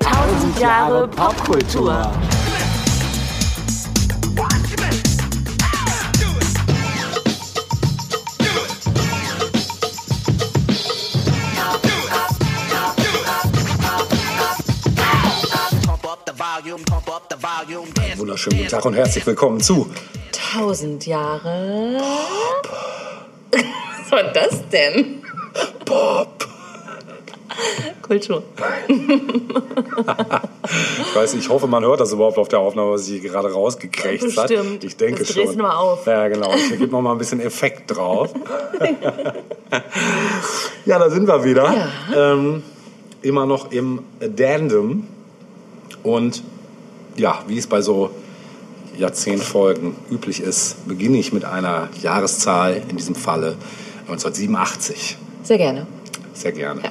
Tausend Jahre Popkultur. Einen wunderschönen guten Tag und herzlich willkommen zu Tausend Jahre. Was war das denn? Pop. Kultur. Ich weiß, ich hoffe, man hört das überhaupt auf der Aufnahme, was sie gerade rausgekrächzt hat. Bestimmt. Ich denke Das schon. du mal auf. Ja, genau. Ich gebe noch mal ein bisschen Effekt drauf. ja, da sind wir wieder. Ja. Ähm, immer noch im Addendum. Und ja, wie es bei so Jahrzehntfolgen üblich ist, beginne ich mit einer Jahreszahl, in diesem Falle 1987. Sehr gerne. Sehr gerne. Ja.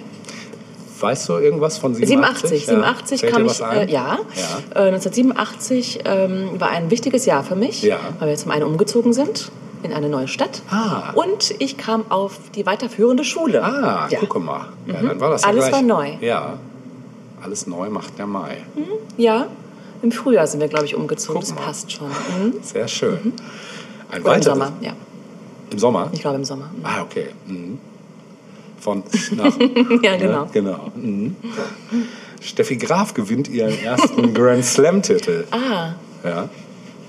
Weißt du irgendwas von 87? 87, 87 Fällt kam ich, ein? äh, ja. Ja. Äh, 1987 ähm, war ein wichtiges Jahr für mich, Ja. weil wir zum einen umgezogen sind in eine neue Stadt Ah. und ich kam auf die weiterführende Schule. Ah, ja. gucke mal. Ja, dann war das Alles gleich. war neu. Ja. Alles neu macht der Mai. Ja, im Frühjahr sind wir, glaube ich, umgezogen. Guck das passt schon. Mhm. Sehr schön. Ein Oder im weiteres. Sommer, ja. Im Sommer? Ich glaube im Sommer. Ah, okay. Mhm. Von nach. Ja, genau. Ne? Genau. Mhm. Steffi Graf gewinnt ihren ersten Grand Slam-Titel. Ah, Ja.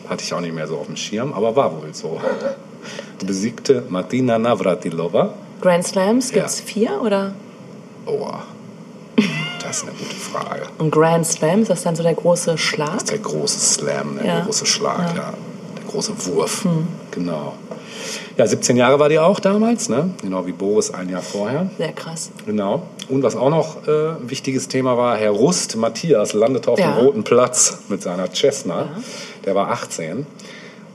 Hatte ich auch nicht mehr so auf dem Schirm, aber war wohl so. Besiegte Martina Navratilova. Grand Slams, gibt es Ja. vier oder? Oh, das ist eine gute Frage. Und Grand Slam, ist das dann so der große Schlag? Der große Slam, der Ja. große Schlag, ja. Ja. Der große Wurf. Genau. Ja, 17 Jahre war die auch damals, ne? Genau wie Boris ein Jahr vorher. Sehr krass. Genau. Und was auch noch äh, ein wichtiges Thema war, Herr Rust Matthias landete auf Ja. dem Roten Platz mit seiner Cessna. Der war 18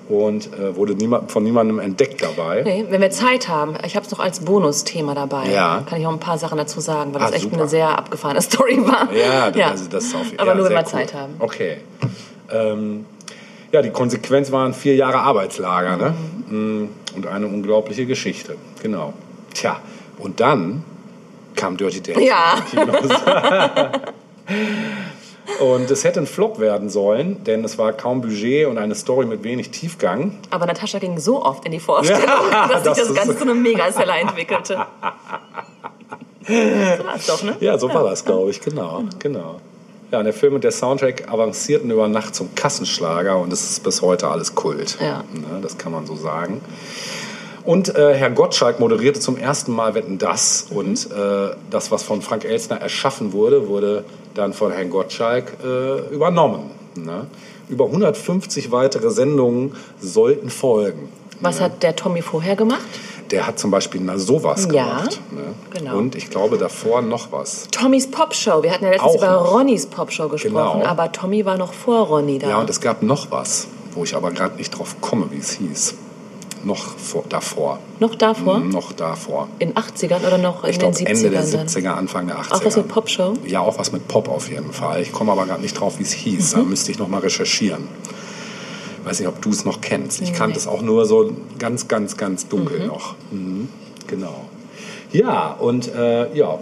und äh, wurde niemand, von niemandem entdeckt dabei. Nee, wenn wir Zeit haben, ich habe es noch als Bonusthema dabei. Ja. Kann ich auch ein paar Sachen dazu sagen, weil Ah, das echt super. eine sehr abgefahrene Story war. Ja, also das ist auf Aber ja, nur, wenn wir Zeit haben. Okay. Ähm, ja, die Konsequenz waren vier Jahre Arbeitslager ne? Mhm. Mm, und eine unglaubliche Geschichte. Genau. Tja, und dann kam Dirty Dancing. Ja. und es hätte ein Flop werden sollen, denn es war kaum Budget und eine Story mit wenig Tiefgang. Aber Natascha ging so oft in die Vorstellung, Ja, dass sich das das ist- Ganze zu einem Megaseller entwickelte. so war es doch, ne? Ja, so war das, glaube ich, genau, genau. Ja, der Film und der Soundtrack avancierten über Nacht zum Kassenschlager und es ist bis heute alles Kult. Ja. Ne, das kann man so sagen. Und äh, Herr Gottschalk moderierte zum ersten Mal Wetten das und äh, das, was von Frank Elstner erschaffen wurde, wurde dann von Herrn Gottschalk äh, übernommen. Ne? Über 150 weitere Sendungen sollten folgen. Was hat der Tommy vorher gemacht? Der hat zum Beispiel na sowas Ja, gemacht. Ne? genau. Und ich glaube davor noch was. Tommys Popshow. Wir hatten ja letztens Auch über noch. Ronnys Popshow gesprochen, Genau. aber Tommy war noch vor Ronny da. Ja, und es gab noch was, wo ich aber gerade nicht drauf komme, wie es hieß. Noch vor, davor. noch davor? Noch davor. In 80ern oder noch in Ich den glaube 70ern Ende der dann? 70er, Anfang der 80er. Auch was mit Popshow? Ja, auch was mit Pop auf jeden Fall. Ich komme aber gerade nicht drauf, wie es hieß. Da müsste ich noch mal recherchieren. Weiß nicht, ob du es noch kennst. Ich kannte es auch nur so ganz, ganz, ganz dunkel noch. Mhm. Genau. Ja, und äh, ja,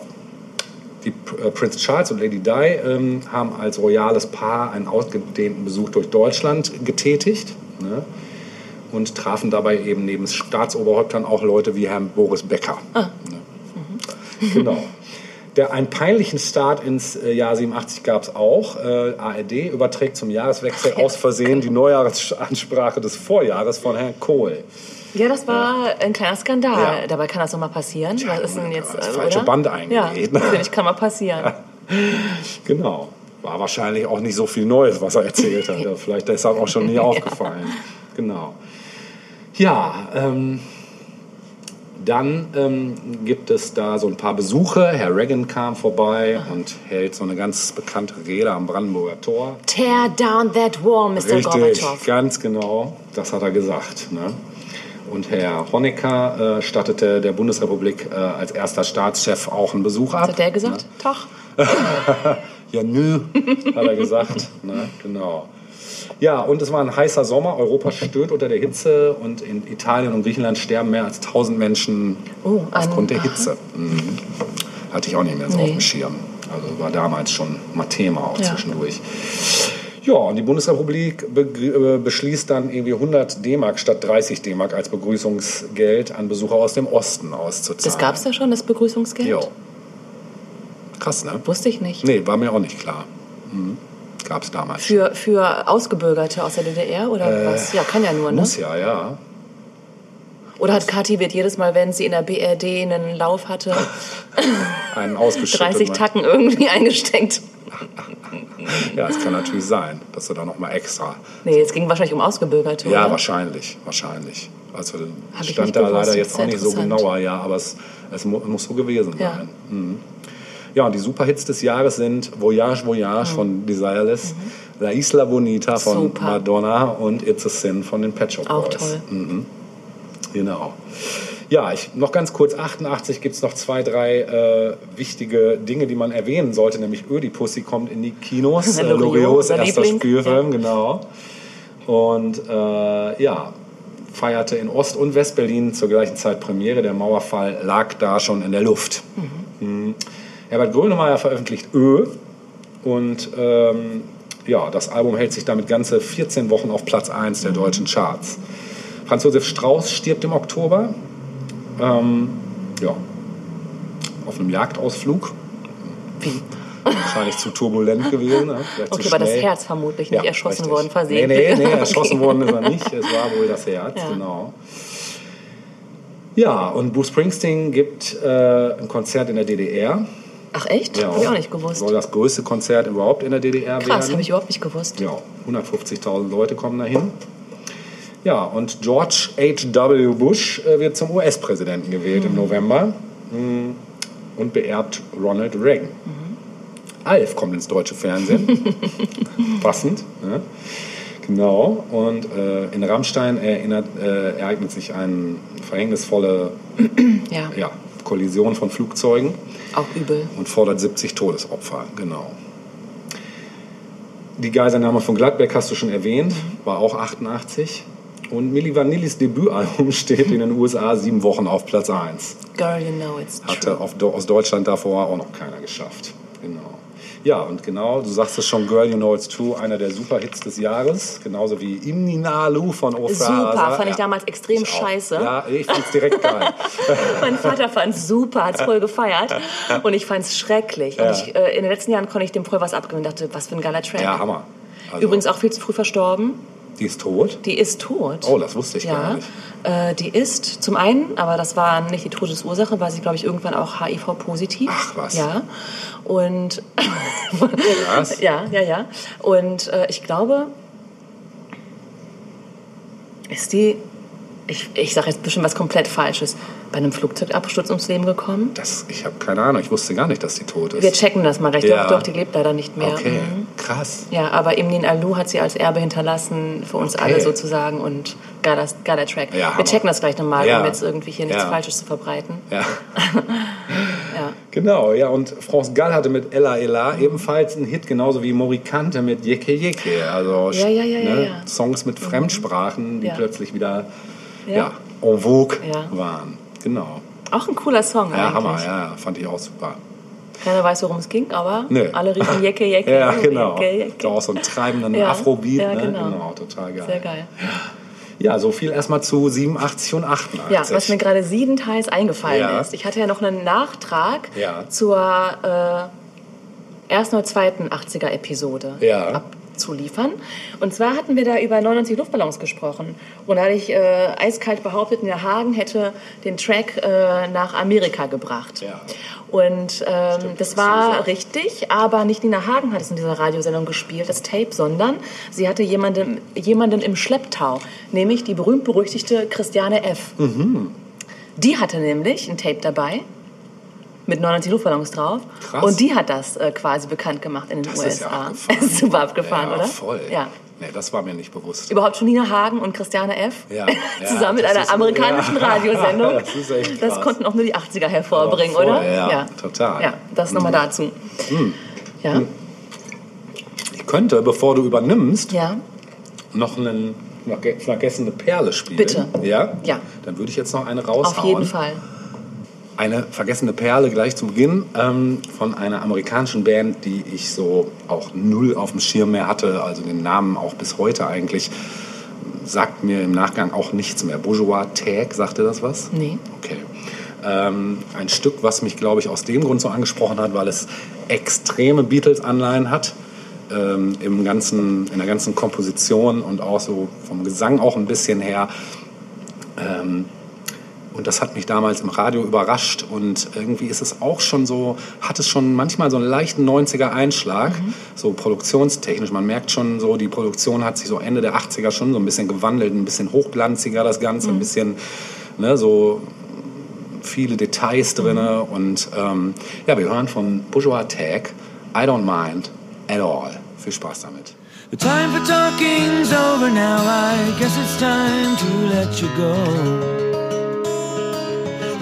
die äh, Prince Charles und Lady Di ähm, haben als royales Paar einen ausgedehnten Besuch durch Deutschland getätigt. Ne? Und trafen dabei eben neben Staatsoberhäuptern auch Leute wie Herrn Boris Becker. Ne? Genau. Der, einen peinlichen Start ins äh, Jahr 87 gab es auch. Äh, ARD überträgt zum Jahreswechsel aus Versehen die Neujahrsansprache des Vorjahres von Herrn Kohl. Ja, das war ein kleiner Skandal. Ja. Dabei kann das doch mal passieren. Tja, Was ist denn jetzt, das äh, falsche oder? Band Ja, eingenäht. natürlich kann mal passieren. Genau. War wahrscheinlich auch nicht so viel Neues, was er erzählt hat. Ja, Vielleicht ist das auch schon nie aufgefallen. Genau. Ja, ähm, dann ähm, gibt es da so ein paar Besuche. Herr Reagan kam vorbei und hält so eine ganz bekannte Rede am Brandenburger Tor. Tear down that wall, Mr. Richtig, Gorbatschow. ganz genau. Das hat er gesagt. Ne? Und Herr Honecker äh, stattete der Bundesrepublik äh, als erster Staatschef auch einen Besuch ab. Was hat der gesagt? Tag. Ja, nö, hat er gesagt. ne? Genau. Ja, und es war ein heißer Sommer. Europa stöhnt unter der Hitze und in Italien und Griechenland sterben mehr als 1000 Menschen Oh, aufgrund der Hitze. Mhm. Hatte ich auch nicht mehr so Nee. auf dem Schirm. Also war damals schon mal Thema auch Ja. zwischendurch. Ja, und die Bundesrepublik be äh, beschließt dann irgendwie 100 D-Mark statt 30 D-Mark als Begrüßungsgeld an Besucher aus dem Osten auszuzahlen. Das gab es ja schon, das Begrüßungsgeld? Jo. Krass, ne? Wusste ich nicht. Nee, war mir auch nicht klar. Mhm. Gab es damals. Für, für Ausgebürgerte aus der DDR oder was? Ja, kann ja nur, ne? Äh, Muss ja, ja. Oder hat Kathi wird jedes Mal, wenn sie in der BRD einen Lauf hatte, Einen ausgeschüttet. 30 Tacken irgendwie eingesteckt? Ja, es kann natürlich sein, dass du da noch mal extra. Nee, es ging wahrscheinlich um Ausgebürgerte, Ja, oder? wahrscheinlich, wahrscheinlich. Also Hab ich stand da gewusst, leider jetzt auch nicht so genauer, ja, aber es, es mu muss so gewesen Ja. sein. Mhm. Ja, und die Superhits des Jahres sind Voyage, Voyage von Desireless, La Isla Bonita von Mhm. Super. Madonna und It's a Sin von den Pet Shop Auch Boys. toll. Genau. Ja, ich, noch ganz kurz, 88 gibt es noch zwei, drei äh, wichtige Dinge, die man erwähnen sollte, nämlich Ödipussy kommt in die Kinos, äh, Loriots erster Liebling, Spielfilm, genau. Und äh, ja, feierte in Ost- und Westberlin zur gleichen Zeit Premiere. Der Mauerfall lag da schon in der Luft. Mhm. Herbert Grönemeyer veröffentlicht Ö und ähm, ja, das Album hält sich damit ganze 14 Wochen auf Platz 1 der deutschen Charts. Franz Josef Strauß stirbt im Oktober. Ähm, ja, auf einem Jagdausflug. Wie? Wahrscheinlich zu turbulent gewesen. Ne? Okay, aber das. Herz vermutlich nicht Ja, erschossen richtig. worden, Nee, versehentlich. nee, nee, erschossen worden ist er nicht. Es war wohl das Herz, Ja. genau. Ja, und Bruce Springsteen gibt äh, ein Konzert in der DDR. Ach echt? Ja, Hab ich auch nicht gewusst. Soll das größte Konzert überhaupt in der DDR Krass, werden. habe ich überhaupt nicht gewusst. Ja, 150.000 Leute kommen dahin. Ja, und George H.W. Bush äh, wird zum US-Präsidenten gewählt im November mm, und beerbt Ronald Reagan. Alf kommt ins deutsche Fernsehen. Passend. Ne? Genau. Und äh, in Rammstein erinnert, äh, ereignet sich eine verhängnisvolle Ja, ja, Kollision von Flugzeugen auch übel. und fordert 70 Todesopfer, genau. Die Geiselnahme von Gladbeck hast du schon erwähnt, war auch 88. Und Milli Vanillis Debütalbum steht in den USA sieben Wochen auf Platz 1. Girl, you know it's true. Hatte auf, aus Deutschland davor auch noch keiner geschafft. Genau. Ja, und genau, du sagst es schon, Girl, You Know It's True, einer der Superhits des Jahres. Genauso wie Imninalu von Ofra. Super, fand ich damals extrem Ich scheiße. Ja, ich fand's direkt geil. Mein Vater fand es super, hat es voll gefeiert. Und ich fand es schrecklich. Und Ja. ich, äh, in den letzten Jahren konnte ich dem voll was abgewinnen und dachte, was für ein geiler Track. ja, Hammer. Also, Übrigens auch viel zu früh verstorben. Die ist tot? Die ist tot. Oh, das wusste ich ja, gar nicht. Äh, die ist zum einen, aber das war nicht die Todesursache, war sie, glaube ich, irgendwann auch HIV-positiv. Ach, was. Ja. Und Was? ja, ja, ja. Und äh, ich glaube, ist die, ich, ich sage jetzt bestimmt was komplett Falsches, bei einem Flugzeugabsturz ums Leben gekommen. Das, ich habe keine Ahnung, ich wusste gar nicht, dass die tot ist. Wir checken das mal gleich. Ja. Doch, doch, die lebt leider nicht mehr. Okay, Mhm. krass. Ja, aber Imnin Alu hat sie als Erbe hinterlassen für uns Okay. alle sozusagen und geiler, geiler Track. Ja, Wir checken das gleich nochmal, Ja. um jetzt irgendwie hier nichts. Falsches zu verbreiten. Ja. Genau, ja, und France Gall hatte mit Ella Ella ebenfalls einen Hit, genauso wie Morikante mit Jeke Jeke. Also Ja, ja, ja, ne. Songs mit Fremdsprachen, die plötzlich wieder Ja. en vogue waren. Genau. Auch ein cooler Song Ja, eigentlich. Hammer, ja, fand ich auch super. Keiner weiß, worum es ging, aber Nö. alle riefen Jecke, Jecke. Ja, genau. Jecke, Jecke. Da auch so einen treibenden Ja, Afrobeat. ja, ne? genau. total geil. Sehr geil. Ja, so viel erstmal zu 87 und 88. Ja, was mir gerade siebenteils eingefallen Ja. ist. Ich hatte ja noch einen Nachtrag Ja. zur äh, ersten oder zweiten 80er-Episode Ja. abzuliefern. Und zwar hatten wir da über 99 Luftballons gesprochen. Und da hatte ich äh, eiskalt behauptet, der Hagen hätte den Track äh, nach Amerika gebracht. Ja. Und ähm, Stimmt, das das war gesagt. richtig, aber nicht Nina Hagen hat es in dieser Radiosendung gespielt, das Tape, sondern sie hatte jemanden, jemanden im Schlepptau, nämlich die berühmt-berüchtigte Christiane F. Mhm. Die hatte nämlich ein Tape dabei mit 99 Luftballons drauf. Krass. Und die hat das äh, quasi bekannt gemacht in den Das ist ja USA. abgefahren. ist super abgefahren, ja, oder? voll. Ja. Nee, das war mir nicht bewusst. Überhaupt schon Nina Hagen und Christiane F. Ja, ja, zusammen mit das einer amerikanischen ja. Radiosendung. Das Das konnten auch nur die 80er hervorbringen, Aber voll, oder? ja, total. Ja, das nochmal dazu. Ja, Ich könnte, bevor du übernimmst, ja. noch einen verge- vergessene Perle spielen. Bitte. Ja? Ja. Dann würde ich jetzt noch eine raushauen. Auf jeden Fall. Eine vergessene Perle gleich zu Beginn ähm, von einer amerikanischen Band, die ich so auch null auf dem Schirm mehr hatte, also den Namen auch bis heute eigentlich, sagt mir im Nachgang auch nichts mehr. Bourgeois Tag, sagte das was? Nee. Okay. Ähm, ein Stück, was mich, glaube ich, aus dem Grund so angesprochen hat, weil es extreme Beatles-Anleihen hat. Ähm, im ganzen, in der ganzen Komposition und auch so vom Gesang auch ein bisschen her. Ähm, und das hat mich damals im Radio überrascht. Und irgendwie ist es auch schon so, hat es schon manchmal so einen leichten 90er-Einschlag, so produktionstechnisch. Man merkt schon so, die Produktion hat sich so Ende der 80er schon so ein bisschen gewandelt, ein bisschen hochglanziger das Ganze, ein bisschen ne, so viele Details drin. Und ähm, ja, wir hören von Bourgeois Tag, I don't mind at all. Viel Spaß damit. The time for talking's over now. I guess it's time to let you go.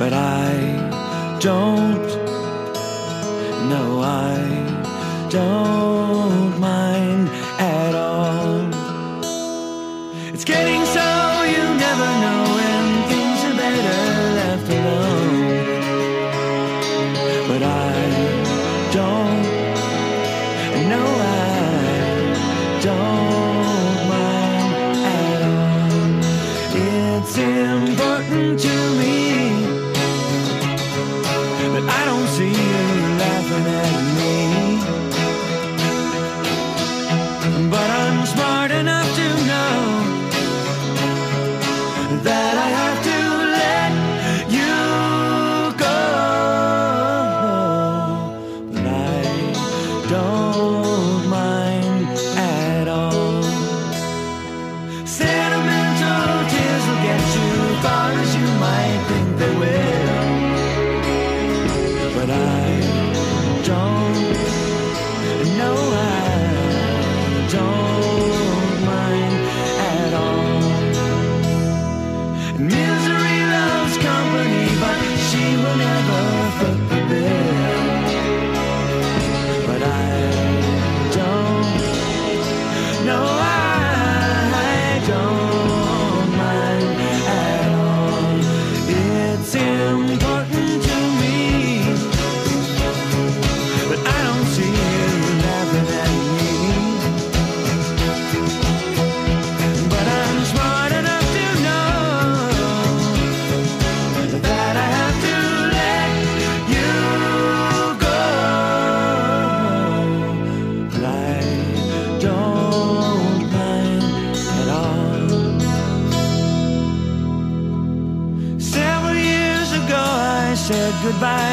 But I don't, no, I don't mind at all. It's getting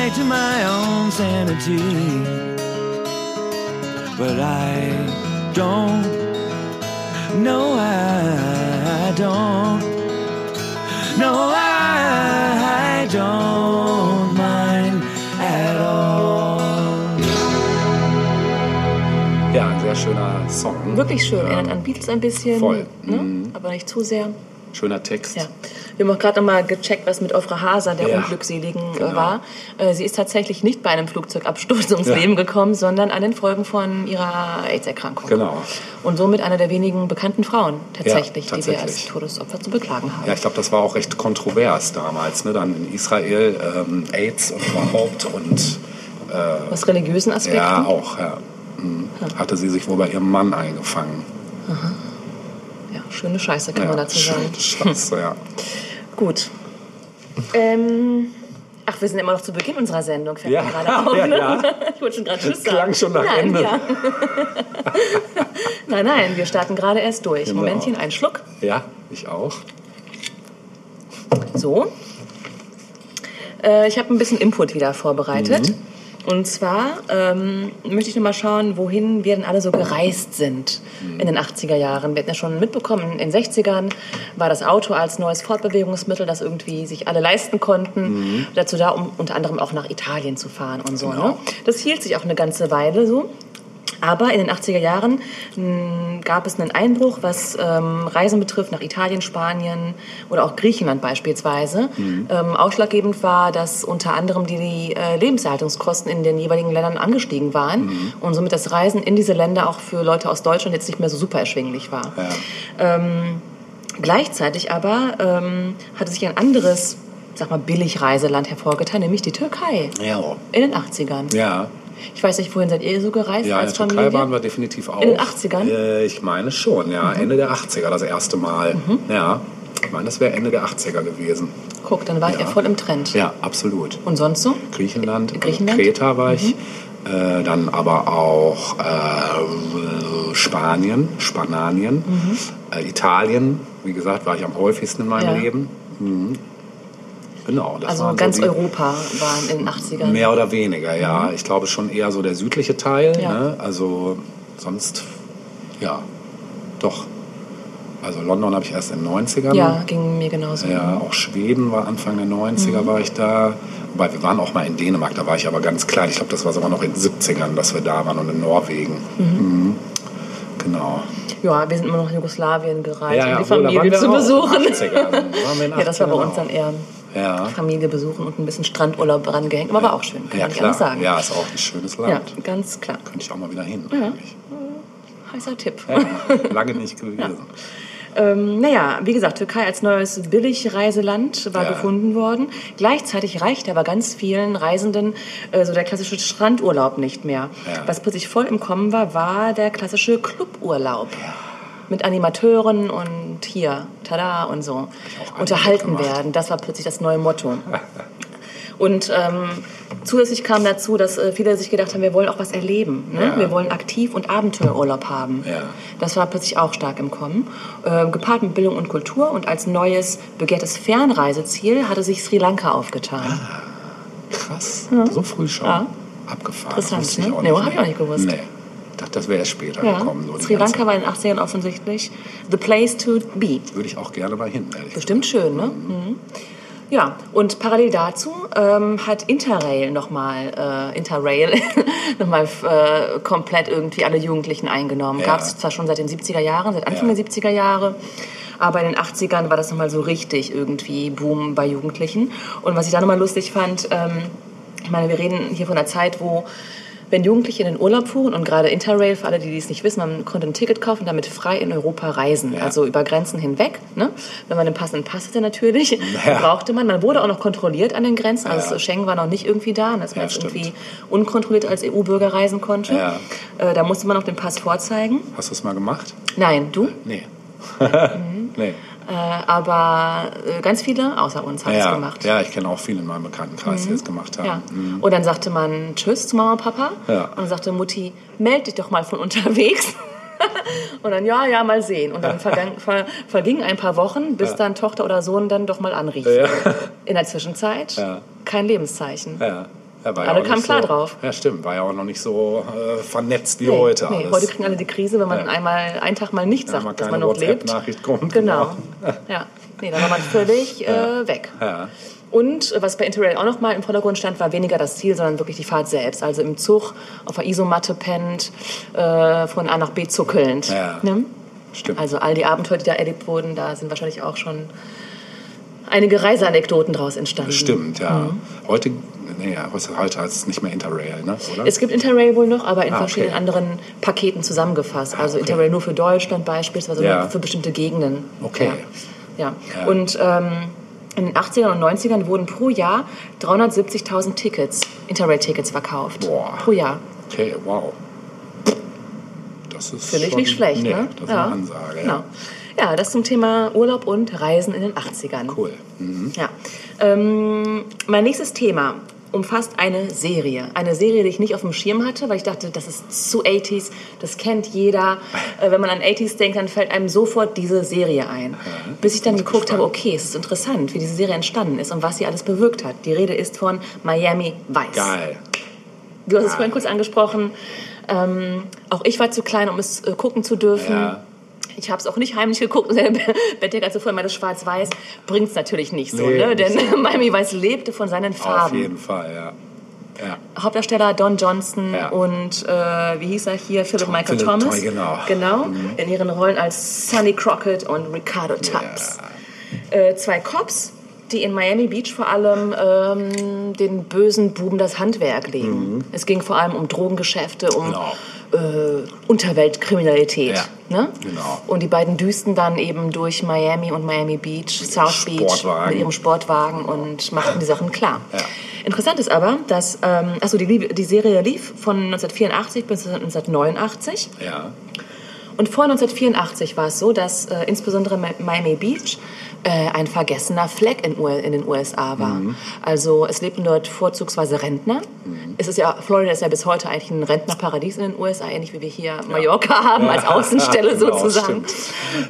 goodbye to my own sanity. But I don't. No, I don't. No, I don't mind at all. Ja, ein sehr schöner Song. Wirklich schön. Erinnert an Beatles ein bisschen. Voll. Ne? Aber nicht zu sehr. Schöner Text. Ja. Wir haben auch gerade nochmal gecheckt, was mit Ofra Hasa, der Ja, Unglückseligen, äh, genau. war. Äh, Sie ist tatsächlich nicht bei einem Flugzeugabsturz ums Ja. Leben gekommen, sondern an den Folgen von ihrer AIDS-Erkrankung. Genau. Und somit eine der wenigen bekannten Frauen tatsächlich, die wir als tatsächlich. Todesopfer zu beklagen haben. Ja, ich glaube, das war auch recht kontrovers damals. Ne? Dann in Israel ähm, AIDS und überhaupt und Aus religiösen Aspekten. ja auch. Ja. Mhm. Hatte sie sich wohl bei ihrem Mann eingefangen. Ja, schöne Scheiße, kann ja, man dazu sagen. schön, Scheiße, ja. Gut. Ähm, ach, wir sind immer noch zu Beginn unserer Sendung. Fällt Ja, mir gerade auf. ja, ne? ja. Ich wollte schon gerade Tschüss Klang sagen. schon nach nein, Ende. Ja. nein, nein, wir starten gerade erst durch. Genau. Momentchen, einen Schluck. Ja, ich auch. So. Äh, ich habe ein bisschen Input wieder vorbereitet. Mhm. Und zwar ähm, möchte ich noch mal schauen, wohin wir denn alle so gereist sind Mhm. in den 80er Jahren. Wir hatten ja schon mitbekommen, in den 60ern war das Auto als neues Fortbewegungsmittel, das irgendwie sich alle leisten konnten. Dazu da, um unter anderem auch nach Italien zu fahren und so. Mhm. Genau. Ne? Das hielt sich auch eine ganze Weile so. Aber in den 80er Jahren mh, gab es einen Einbruch, was ähm, Reisen betrifft nach Italien, Spanien oder auch Griechenland beispielsweise. Ähm, ausschlaggebend war, dass unter anderem die, äh, Lebenserhaltungskosten in den jeweiligen Ländern angestiegen waren und somit das Reisen in diese Länder auch für Leute aus Deutschland jetzt nicht mehr so super erschwinglich war. Ähm, gleichzeitig aber ähm, hatte sich ein anderes, sag mal, Billigreiseland hervorgetan, nämlich die Türkei Ja. in den 80ern. Ja. Ich weiß nicht, wohin seid ihr so gereist Ja, in als der Türkei Familie? waren wir definitiv auch. In den 80ern? Äh, ich meine schon, ja. Ende der 80er das erste Mal. Mhm. Ja. Ich meine, das wäre Ende der 80er gewesen. Guck, dann war Ja. ihr voll im Trend. Ja, absolut. Und sonst so? Griechenland, Griechenland? Mhm. Kreta war ich. Äh, dann aber auch äh, Spanien, Spanien, äh, Italien. Wie gesagt, war ich am häufigsten in meinem Ja. Leben. Mhm. Genau. Das Also ganz so die, Europa waren in den 80ern. Mehr oder weniger, ja. Ich glaube schon eher so der südliche Teil. Mhm. Ja. Ne? Also sonst, ja, doch. Also London habe ich erst in den 90ern. Ja, ging mir genauso. Ja, auch Schweden war Anfang der 90er war ich da. Wobei wir waren auch mal in Dänemark, da war ich aber ganz klein. Ich glaube, das war sogar noch in den 70ern, dass wir da waren und in Norwegen. Mhm. Genau. Ja, wir sind immer noch in Jugoslawien gereist, um die obwohl, da waren Familie zu besuchen. 80ern. Da waren wir in Ja, das war bei 80ern uns dann eher Ja. Familie besuchen und ein bisschen Strandurlaub rangehängt. Aber war auch schön, kann Ja, nicht klar. anders sagen. Ja, ist auch ein schönes Ja, Land. ganz klar. Könnte ich auch mal wieder hin. eigentlich. Heißer Tipp. Ja, lange nicht gewesen. Ähm, naja, wie gesagt, Türkei als neues Billigreiseland war Ja. gefunden worden. Gleichzeitig reichte aber ganz vielen Reisenden äh, so der klassische Strandurlaub nicht mehr. Ja. Was plötzlich voll im Kommen war, war der klassische Cluburlaub. Mit Animateuren und hier, tada und so. Unterhalten werden, das war plötzlich das neue Motto. Und ähm, zusätzlich kam dazu, dass äh, viele sich gedacht haben, wir wollen auch was erleben. Ne? Ja. Wir wollen aktiv und Abenteuerurlaub haben. Ja. Das war plötzlich auch stark im Kommen. Äh, gepaart mit Bildung und Kultur und als neues begehrtes Fernreiseziel hatte sich Sri Lanka aufgetan. Krass. So früh schon. Ja. Abgefahren. Interessant, ne? Nee, nicht. hab ich auch nicht gewusst. Nee. Ich dachte, das wäre erst später Ja. gekommen. So Sri Lanka war in den 80ern offensichtlich the place to be. Würde ich auch gerne mal hin, ehrlich Bestimmt schön, ne? Mhm. Ja, und parallel dazu ähm, hat Interrail nochmal, äh, Interrail nochmal äh, komplett irgendwie alle Jugendlichen eingenommen. Ja. Gab es zwar schon seit den 70er Jahren, seit Anfang Ja. der 70er Jahre, aber in den 80ern war das nochmal so richtig irgendwie Boom bei Jugendlichen. Und was ich da nochmal lustig fand, ähm, ich meine, wir reden hier von einer Zeit, wo wenn Jugendliche in den Urlaub fuhren und gerade Interrail, für alle, die es nicht wissen, man konnte ein Ticket kaufen und damit frei in Europa reisen, Ja. also über Grenzen hinweg. Ne? Wenn man den passenden Pass hatte natürlich, Ja. brauchte man. Man wurde auch noch kontrolliert an den Grenzen, also Ja. Schengen war noch nicht irgendwie da, dass man jetzt irgendwie unkontrolliert als EU-Bürger reisen konnte. Äh, da musste man auch den Pass vorzeigen. Hast du es mal gemacht? Nein, du? Nee. Mhm. nee. Äh, aber äh, ganz viele außer uns haben es Ja, gemacht. ja, ich kenne auch viele in meinem Bekanntenkreis, die es gemacht haben. Ja. Und dann sagte man Tschüss zu Mama und Papa. Ja. Und dann sagte Mutti, meld dich doch mal von unterwegs. und dann, ja, ja, mal sehen. Und dann vergang, ver, vergingen ein paar Wochen, bis dann Tochter oder Sohn dann doch mal anrief. In der Zwischenzeit kein Lebenszeichen. Ja. Ja, war Alle kamen klar so, drauf. Ja, stimmt. War ja auch noch nicht so äh, vernetzt wie Nee, heute nee, heute kriegen alle die Krise, wenn man Ja. einmal einen Tag mal nicht Ja, sagt, mal dass man noch lebt. WhatsApp-Nachricht kommt, Genau. genau. Ja. Nee, dann war man völlig äh, weg. Ja. Und äh, was bei Interrail auch noch mal im Vordergrund stand, war weniger das Ziel, sondern wirklich die Fahrt selbst. Also im Zug auf der Isomatte pennt, äh, von A nach B zuckelnd. Ja. Ne? Stimmt. Also all die Abenteuer, die da erlebt wurden, da sind wahrscheinlich auch schon einige Reiseanekdoten draus entstanden. Stimmt, ja. Heute, nee, heute heißt es nicht mehr Interrail, ne? oder? Es gibt Interrail wohl noch, aber in Ah, verschiedenen okay. anderen Paketen zusammengefasst. Also okay. Interrail nur für Deutschland beispielsweise, Ja. nur für bestimmte Gegenden. Okay. Ja. ja. Ja. Und ähm, in den 80ern und 90ern wurden pro Jahr 370.000 Tickets, Interrail-Tickets verkauft. Boah. Pro Jahr. Okay, wow. Das ist Finde ich nicht schlecht, nee, ne? Das ist eine Ansage, Genau. Ja, das zum Thema Urlaub und Reisen in den 80ern. Cool. Mhm. Ja. Ähm, mein nächstes Thema umfasst eine Serie. Eine Serie, die ich nicht auf dem Schirm hatte, weil ich dachte, das ist zu 80s, das kennt jeder. Äh, wenn man an 80s denkt, dann fällt einem sofort diese Serie ein. Bis ich dann geguckt habe, okay, es ist interessant, wie diese Serie entstanden ist und was sie alles bewirkt hat. Die Rede ist von Miami Vice. Geil. Du hast es vorhin kurz angesprochen. Ähm, auch ich war zu klein, um es äh, gucken zu dürfen. Ja. Ich habe es auch nicht heimlich geguckt. Der Bettdecker, als vorhin meinte Schwarz-Weiß, bringt es natürlich nicht so. Nee, ne? Denn so. Miami Weiß lebte von seinen Auf Farben. jeden Fall, ja. Ja. Hauptdarsteller Don Johnson Ja. und äh, wie hieß er hier? Philip Michael Philip Thomas. Thomas, genau. Genau, in ihren Rollen als Sonny Crockett und Ricardo Tubbs. Äh, zwei Cops, die in Miami Beach vor allem ähm, den bösen Buben das Handwerk legen. Es ging vor allem um Drogengeschäfte, um Mhm. Genau. Äh, Unterweltkriminalität. Ja, Ne? genau. Und die beiden düsten dann eben durch Miami und Miami Beach, South Beach mit ihrem Sportwagen und machten die Sachen klar. Ja. Interessant ist aber, dass ähm, achso, die, die Serie lief von 1984 bis 1989. Ja. Und vor 1984 war es so, dass äh, insbesondere Mi- Miami Beach äh, ein vergessener Fleck in, in den USA war. Mhm. Also es lebten dort vorzugsweise Rentner. Es ist ja, Florida ist ja bis heute eigentlich ein Rentnerparadies in den USA, ähnlich wie wir hier Mallorca haben, als Außenstelle Genau, sozusagen. stimmt.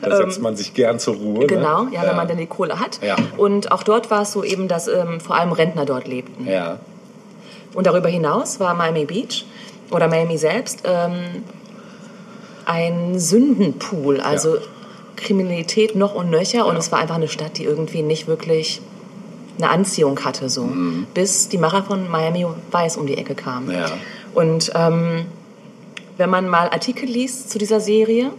Da setzt man sich gern zur Ruhe. Genau, ne? ja, wenn man dann die Kohle hat. Und auch dort war es so eben, dass ähm, vor allem Rentner dort lebten. Und darüber hinaus war Miami Beach oder Miami selbst ähm, ein Sündenpool, also Ja. Kriminalität noch und nöcher. Und es war einfach eine Stadt, die irgendwie nicht wirklich eine Anziehung hatte, so. Bis die Macher von Miami Vice um die Ecke kamen. Ja. Und ähm, wenn man mal Artikel liest zu dieser Serie,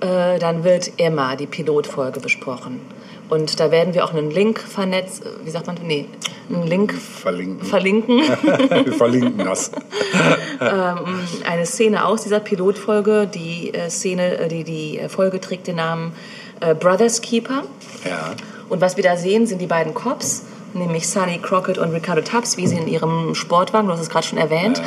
äh, dann wird immer die Pilotfolge besprochen. Und da werden wir auch einen Link vernetzt, wie sagt man, nee, einen Link Verlinken. verlinken. Wir verlinken das. eine Szene aus dieser Pilotfolge. Die äh, Szene, äh, die, die äh, Folge trägt den Namen Brothers Keeper. Ja. Und was wir da sehen, sind die beiden Cops, nämlich Sonny Crockett und Ricardo Tubbs, wie sie in ihrem Sportwagen, du hast es gerade schon erwähnt,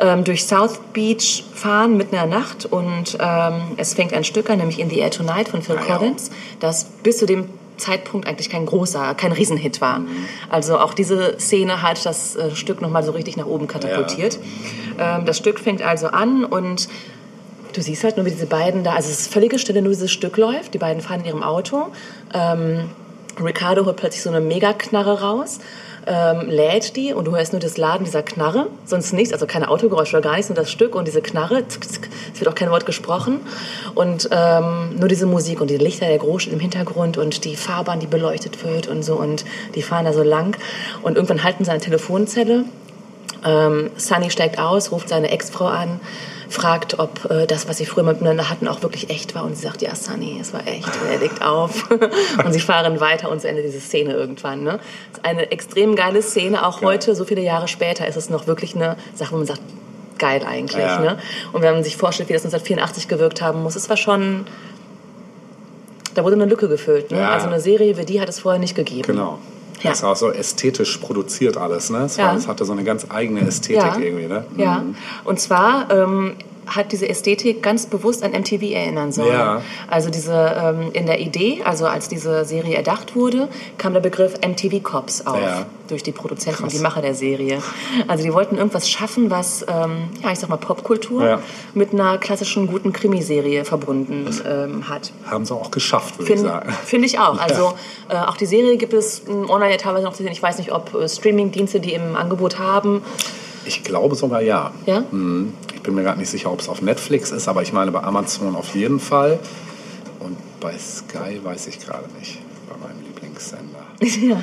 ähm, durch South Beach fahren mitten in der Nacht. Und ähm, es fängt ein Stück an, nämlich In the Air Tonight von Phil Ah, ja. Collins, das bis zu dem Zeitpunkt eigentlich kein großer, kein Riesenhit war. Also auch diese Szene hat das äh, Stück nochmal so richtig nach oben katapultiert. Ähm, das Stück fängt also an und Du siehst halt nur, wie diese beiden da, also es ist völlige Stille, nur dieses Stück läuft. Die beiden fahren in ihrem Auto. Ähm, Ricardo holt plötzlich so eine Megaknarre raus, ähm, lädt die und du hörst nur das Laden dieser Knarre, sonst nichts, also keine Autogeräusche oder gar nichts, nur das Stück und diese Knarre. Zick, zick. Es wird auch kein Wort gesprochen und ähm, nur diese Musik und die Lichter der Großstadt im Hintergrund und die Fahrbahn, die beleuchtet wird und so und die fahren da so lang und irgendwann halten sie eine Telefonzelle ähm, Sunny steigt aus, ruft seine Ex-Frau an, fragt, ob äh, das, was sie früher miteinander hatten, auch wirklich echt war. Und sie sagt, ja, Sunny, es war echt. Und er legt auf. und sie fahren weiter und zu Ende diese Szene irgendwann. Ne? Das ist eine extrem geile Szene. Auch heute, so viele Jahre später, ist es noch wirklich eine Sache, wo man sagt, geil eigentlich. Ja. Ne? Und wenn man sich vorstellt, wie das 1984 gewirkt haben muss, es war schon... Da wurde eine Lücke gefüllt. Ne? Ja. Also eine Serie wie die hat es vorher nicht gegeben. Genau. Ja. Das war auch so ästhetisch produziert alles, ne? Es, Ja. war, es hatte so eine ganz eigene Ästhetik Ja. irgendwie, ne? Ja, und zwar ähm, hat diese Ästhetik ganz bewusst an MTV erinnern sollen. Ja. Also diese ähm, in der Idee, also als diese Serie erdacht wurde, kam der Begriff MTV Cops auf Ja. durch die Produzenten und Krass. die Macher der Serie. Also die wollten irgendwas schaffen, was ähm, ja ich sag mal Popkultur Ja. mit einer klassischen guten Krimiserie verbunden ähm, hat. Haben sie auch geschafft, würde ich Finde sagen. find ich auch. Also äh, auch die Serie gibt es online ja teilweise noch zu sehen. Ich weiß nicht, ob äh, Streamingdienste die im Angebot haben. Ich glaube sogar ja. Ja? Mhm. Ich bin mir gerade nicht sicher, ob es auf Netflix ist, aber ich meine bei Amazon auf jeden Fall. Und bei Sky weiß ich gerade nicht. Bei meinem Lieblingssender. Ja,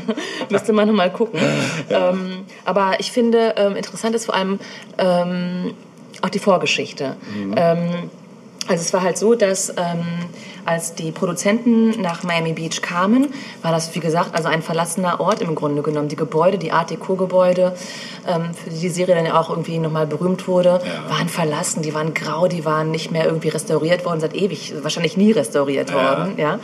müsste man noch mal gucken. Ähm, aber ich finde, ähm, interessant ist vor allem ähm, auch die Vorgeschichte. Ähm, also es war halt so, dass ähm, als die Produzenten nach Miami Beach kamen, war das, wie gesagt, also ein verlassener Ort im Grunde genommen. Die Gebäude, die Art Deco-Gebäude, ähm, für die die Serie dann ja auch irgendwie nochmal berühmt wurde, Ja. waren verlassen, die waren grau, die waren nicht mehr irgendwie restauriert worden, seit ewig, wahrscheinlich nie restauriert worden. Ja?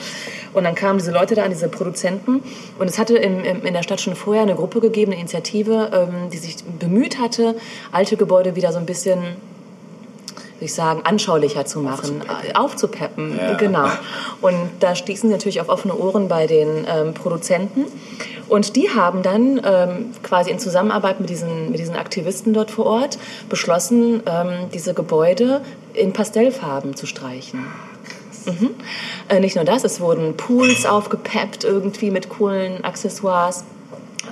Und dann kamen diese Leute da an, diese Produzenten. Und es hatte im, in der Stadt schon vorher eine Gruppe gegeben, eine Initiative, ähm, die sich bemüht hatte, alte Gebäude wieder so ein bisschen, ich sagen, anschaulicher zu machen, aufzupeppen. Ja. Genau. Und da stießen sie natürlich auf offene Ohren bei den ähm, Produzenten. Und die haben dann ähm, quasi in Zusammenarbeit mit diesen, mit diesen Aktivisten dort vor Ort beschlossen, ähm, diese Gebäude in Pastellfarben zu streichen. Mhm. Äh, nicht nur das, es wurden Pools aufgepeppt irgendwie mit coolen Accessoires.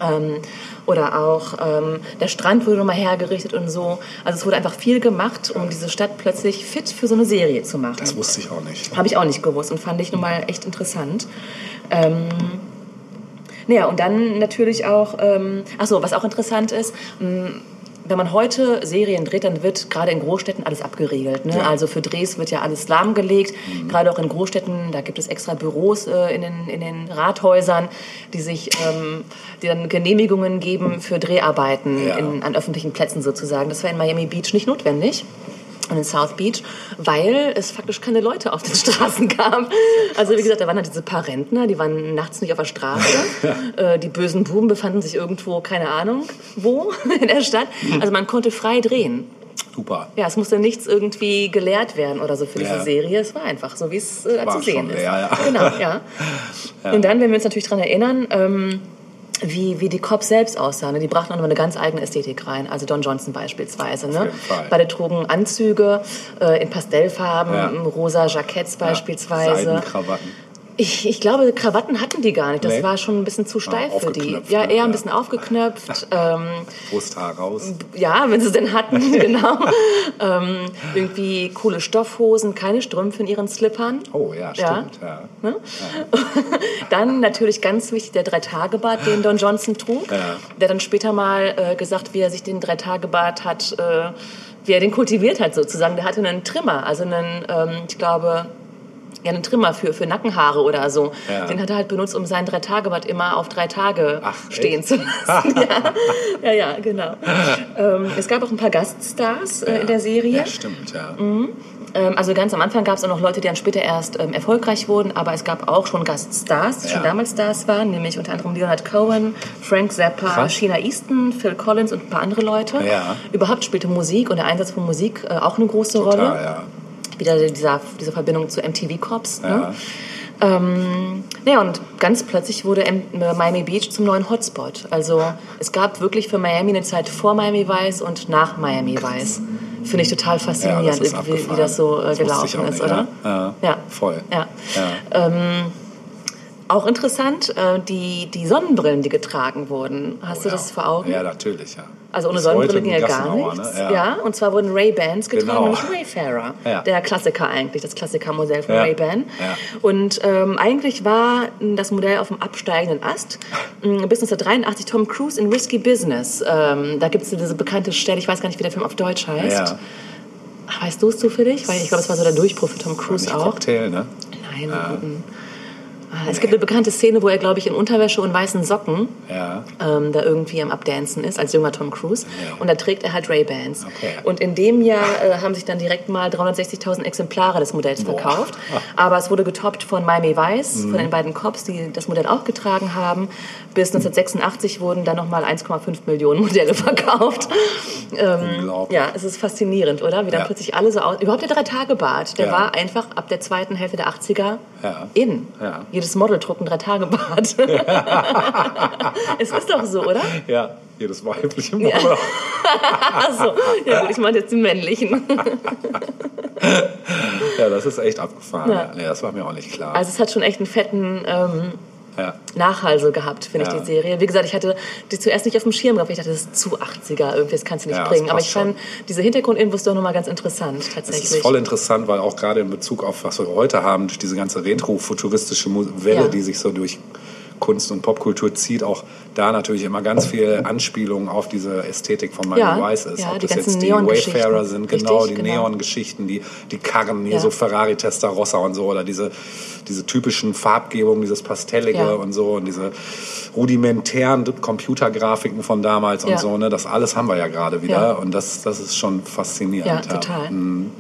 Ähm, oder auch ähm, der Strand wurde nochmal hergerichtet und so. Also es wurde einfach viel gemacht, um diese Stadt plötzlich fit für so eine Serie zu machen. Das wusste ich auch nicht. Habe ich auch nicht gewusst und fand ich nun mal echt interessant. Ähm, naja, und dann natürlich auch, ähm, ach so, was auch interessant ist, mh, wenn man heute Serien dreht, dann wird gerade in Großstädten alles abgeriegelt. Ne? Ja. Also für Drehs wird ja alles lahmgelegt. Gerade auch in Großstädten, da gibt es extra Büros äh, in, den, in den Rathäusern, die sich, ähm, die dann Genehmigungen geben für Dreharbeiten Ja. in, an öffentlichen Plätzen sozusagen. Das war in Miami Beach nicht notwendig. In South Beach, weil es faktisch keine Leute auf den Straßen gab. Also wie gesagt, da waren halt diese paar Rentner, die waren nachts nicht auf der Straße. Äh, die bösen Buben befanden sich irgendwo, keine Ahnung, wo in der Stadt. Also man konnte frei drehen. Super. Ja, es musste nichts irgendwie gelehrt werden oder so für diese Ja. Serie. Es war einfach so, wie es äh, zu sehen schon ist. leer, ja. Genau, ja. Und dann, wenn wir uns natürlich daran erinnern, ähm, wie, wie die Cops selbst aussahen. ne? Die brachten auch noch eine ganz eigene Ästhetik rein. Also Don Johnson beispielsweise. Ne? Beide trugen Anzüge äh, in Pastellfarben, Ja. rosa Jacketts beispielsweise. Seidenkrawatten. Ich, ich glaube, Krawatten hatten die gar nicht. Das Nee? war schon ein bisschen zu steif für die. Ja, ne? eher Ja. ein bisschen aufgeknöpft. ähm, Brusthaar raus. ja, wenn sie es denn hatten, genau. ähm, irgendwie coole Stoffhosen, keine Strümpfe in ihren Slippern. Oh ja, Ja. stimmt. Ja. Dann natürlich ganz wichtig der Dreitagebart, den Don Johnson trug. Ja. Der dann später mal äh, gesagt, wie er sich den Dreitagebart hat, äh, wie er den kultiviert hat sozusagen. Der hatte einen Trimmer, also einen, ähm, ich glaube, ja, einen Trimmer für, für Nackenhaare oder so. Ja. Den hat er halt benutzt, um sein Dreitagebart immer auf drei Tage Ach, stehen echt? zu lassen. ja. ja, ja, genau. ähm, es gab auch ein paar Gaststars äh, in der Serie. Ja, stimmt, ja. Ähm, also ganz am Anfang gab es auch noch Leute, die dann später erst ähm, erfolgreich wurden, aber es gab auch schon Gaststars, die schon damals Stars waren, nämlich unter anderem Leonard Cohen, Frank Zappa, Krass. Sheena Easton, Phil Collins und ein paar andere Leute. Ja. Überhaupt spielte Musik und der Einsatz von Musik äh, auch eine große Total, Rolle. ja. Wieder dieser, diese Verbindung zu MTV Cops. Ja. Ne? Ähm, naja, und ganz plötzlich wurde äh, Miami Beach zum neuen Hotspot. Also es gab wirklich für Miami eine Zeit vor Miami Vice und nach Miami Vice. Finde ich total faszinierend, Ja, wie abgefahren. das so äh, Das gelaufen ist, nicht, oder? ja. Ja, voll. Ja. Ja. Ähm, auch interessant, äh, die, die Sonnenbrillen, die getragen wurden. Hast Oh, du ja. das vor Augen? Ja, natürlich, ja. Also ohne Bis Sonnenbrille ging ja gar Gassenhauer, nichts. Ne? Ja. Ja. und zwar wurden Ray-Bans getragen, Genau. nämlich Wayfarer. Ja. Der Klassiker eigentlich, das Klassikermodell von Ja. Ray-Ban. Und ähm, eigentlich war das Modell auf dem absteigenden Ast. Mm, Bis 1983 Tom Cruise in Risky Business. Ähm, da gibt es diese bekannte Stelle, ich weiß gar nicht, wie der Film auf Deutsch heißt. Weißt du es zufällig? Weil ich glaube, es war so der Durchbruch für Tom Cruise auch. Cocktail, ne? Nein, mm. Ah, es gibt eine bekannte Szene, wo er, glaube ich, in Unterwäsche und weißen Socken Ja. ähm, da irgendwie am Abdancen ist, als junger Tom Cruise. Ja. Und da trägt er halt Ray-Bans. Okay. Und in dem Jahr äh, haben sich dann direkt mal 360.000 Exemplare des Modells verkauft. Aber es wurde getoppt von Miami Vice, Mhm. von den beiden Cops, die das Modell auch getragen haben. Bis 1986 wurden dann nochmal 1,5 Millionen Modelle verkauft. Ähm, ja, es ist faszinierend, oder? Wie dann Ja. plötzlich alle so aus... Überhaupt der Drei-Tage-Bart, der war einfach ab der zweiten Hälfte der 80er Ja. in. Ja. Jedes Model trug ein Drei-Tage-Bart. es ist doch so, oder? Ja, jedes weibliche Model. Achso, ja gut, ich meinte jetzt die männlichen. Ja, das ist echt abgefahren. Ja. Ja. Nee, das war mir auch nicht klar. Also es hat schon echt einen fetten ähm, ja. Nachhall gehabt, finde Ja. ich, die Serie. Wie gesagt, ich hatte die zuerst nicht auf dem Schirm gehabt. Ich dachte, das ist zu 80er, irgendwie, das kannst du nicht Ja, das bringen. Aber ich fand diese Hintergrundinfos doch nochmal ganz interessant, Es tatsächlich. ist voll interessant, weil auch gerade in Bezug auf was wir heute haben, durch diese ganze retro-futuristische Welle, die sich so durch Kunst und Popkultur zieht, auch da natürlich immer ganz viel Anspielungen auf diese Ästhetik von Miami Ja, Vice ist. ja, Ob das jetzt die. Wayfarer sind, Richtig, genau, die genau. Neon-Geschichten, die, die Karren, hier Ja. so Ferrari Testarossa und so, oder diese, diese typischen Farbgebungen, dieses Pastellige Ja. und so, und diese rudimentären Computergrafiken von damals und so, ne, das alles haben wir ja gerade wieder, und das, das ist schon faszinierend. Ja, total. Mhm.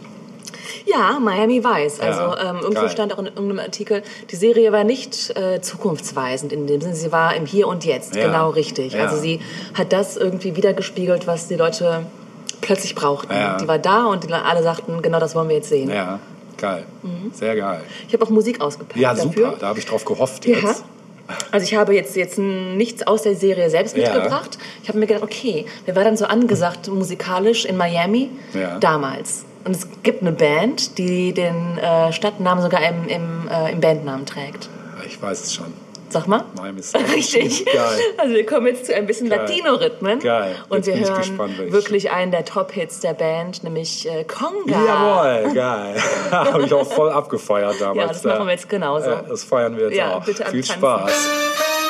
Ja, Miami Vice. Also Ja, ähm, irgendwo geil. stand auch in irgendeinem Artikel, die Serie war nicht äh, zukunftsweisend in dem Sinne, sie war im Hier und Jetzt, Ja. genau richtig. Ja. Also sie hat das irgendwie wiedergespiegelt, was die Leute plötzlich brauchten. Die war da und alle sagten, genau das wollen wir jetzt sehen. Ja, geil. Sehr geil. Ich habe auch Musik ausgepackt Ja, Mhm. dafür. super. Da habe ich drauf gehofft Ja. jetzt. Also ich habe jetzt, jetzt nichts aus der Serie selbst Ja. mitgebracht. Ich habe mir gedacht, okay, wer war dann so angesagt musikalisch in Miami Ja. damals? Und es gibt eine Band, die den äh, Stadtnamen sogar im, im, äh, im Bandnamen trägt. Ich weiß es schon. Sag mal. Miami Sound. Richtig. Geil. Also wir kommen jetzt zu ein bisschen. Latino-Rhythmen. Geil. Und Jetzt wir hören gespannt, wirklich einen der Top-Hits der Band, nämlich äh, Conga. Jawohl, geil. habe ich auch voll abgefeiert damals. Ja, das machen wir jetzt genauso. Ja, das feiern wir jetzt Ja, auch. bitte Viel. Spaß.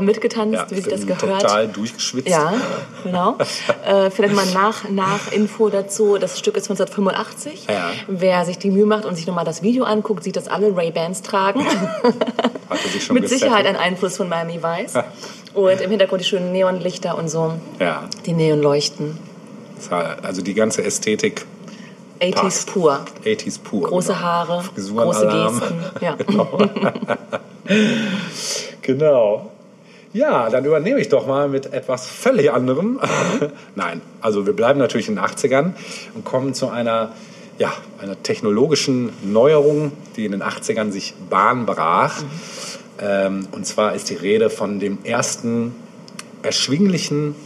Haben mitgetanzt, ja, wie sich das gehört. total durchgeschwitzt. Ja, genau. äh, vielleicht mal nach, nach Info dazu. Das Stück ist 1985. Ja. Wer sich die Mühe macht und sich nochmal das Video anguckt, sieht, dass alle Ray-Bans tragen. Hatte sich schon Mit Sicherheit ein Einfluss von Miami Vice. Und im Hintergrund die schönen Neonlichter und so. Ja, Die Neonleuchten. also die ganze Ästhetik 80s Passt. pur. 80s pur. Große genau. Haare, Frisurenalarm. große Gesten. Ja. Genau. Ja, dann übernehme ich doch mal mit etwas völlig anderem. Nein, also wir bleiben natürlich in den 80ern und kommen zu einer, ja, einer technologischen Neuerung, die in den 80ern sich Bahn brach. Ähm, und zwar ist die Rede von dem ersten erschwinglichen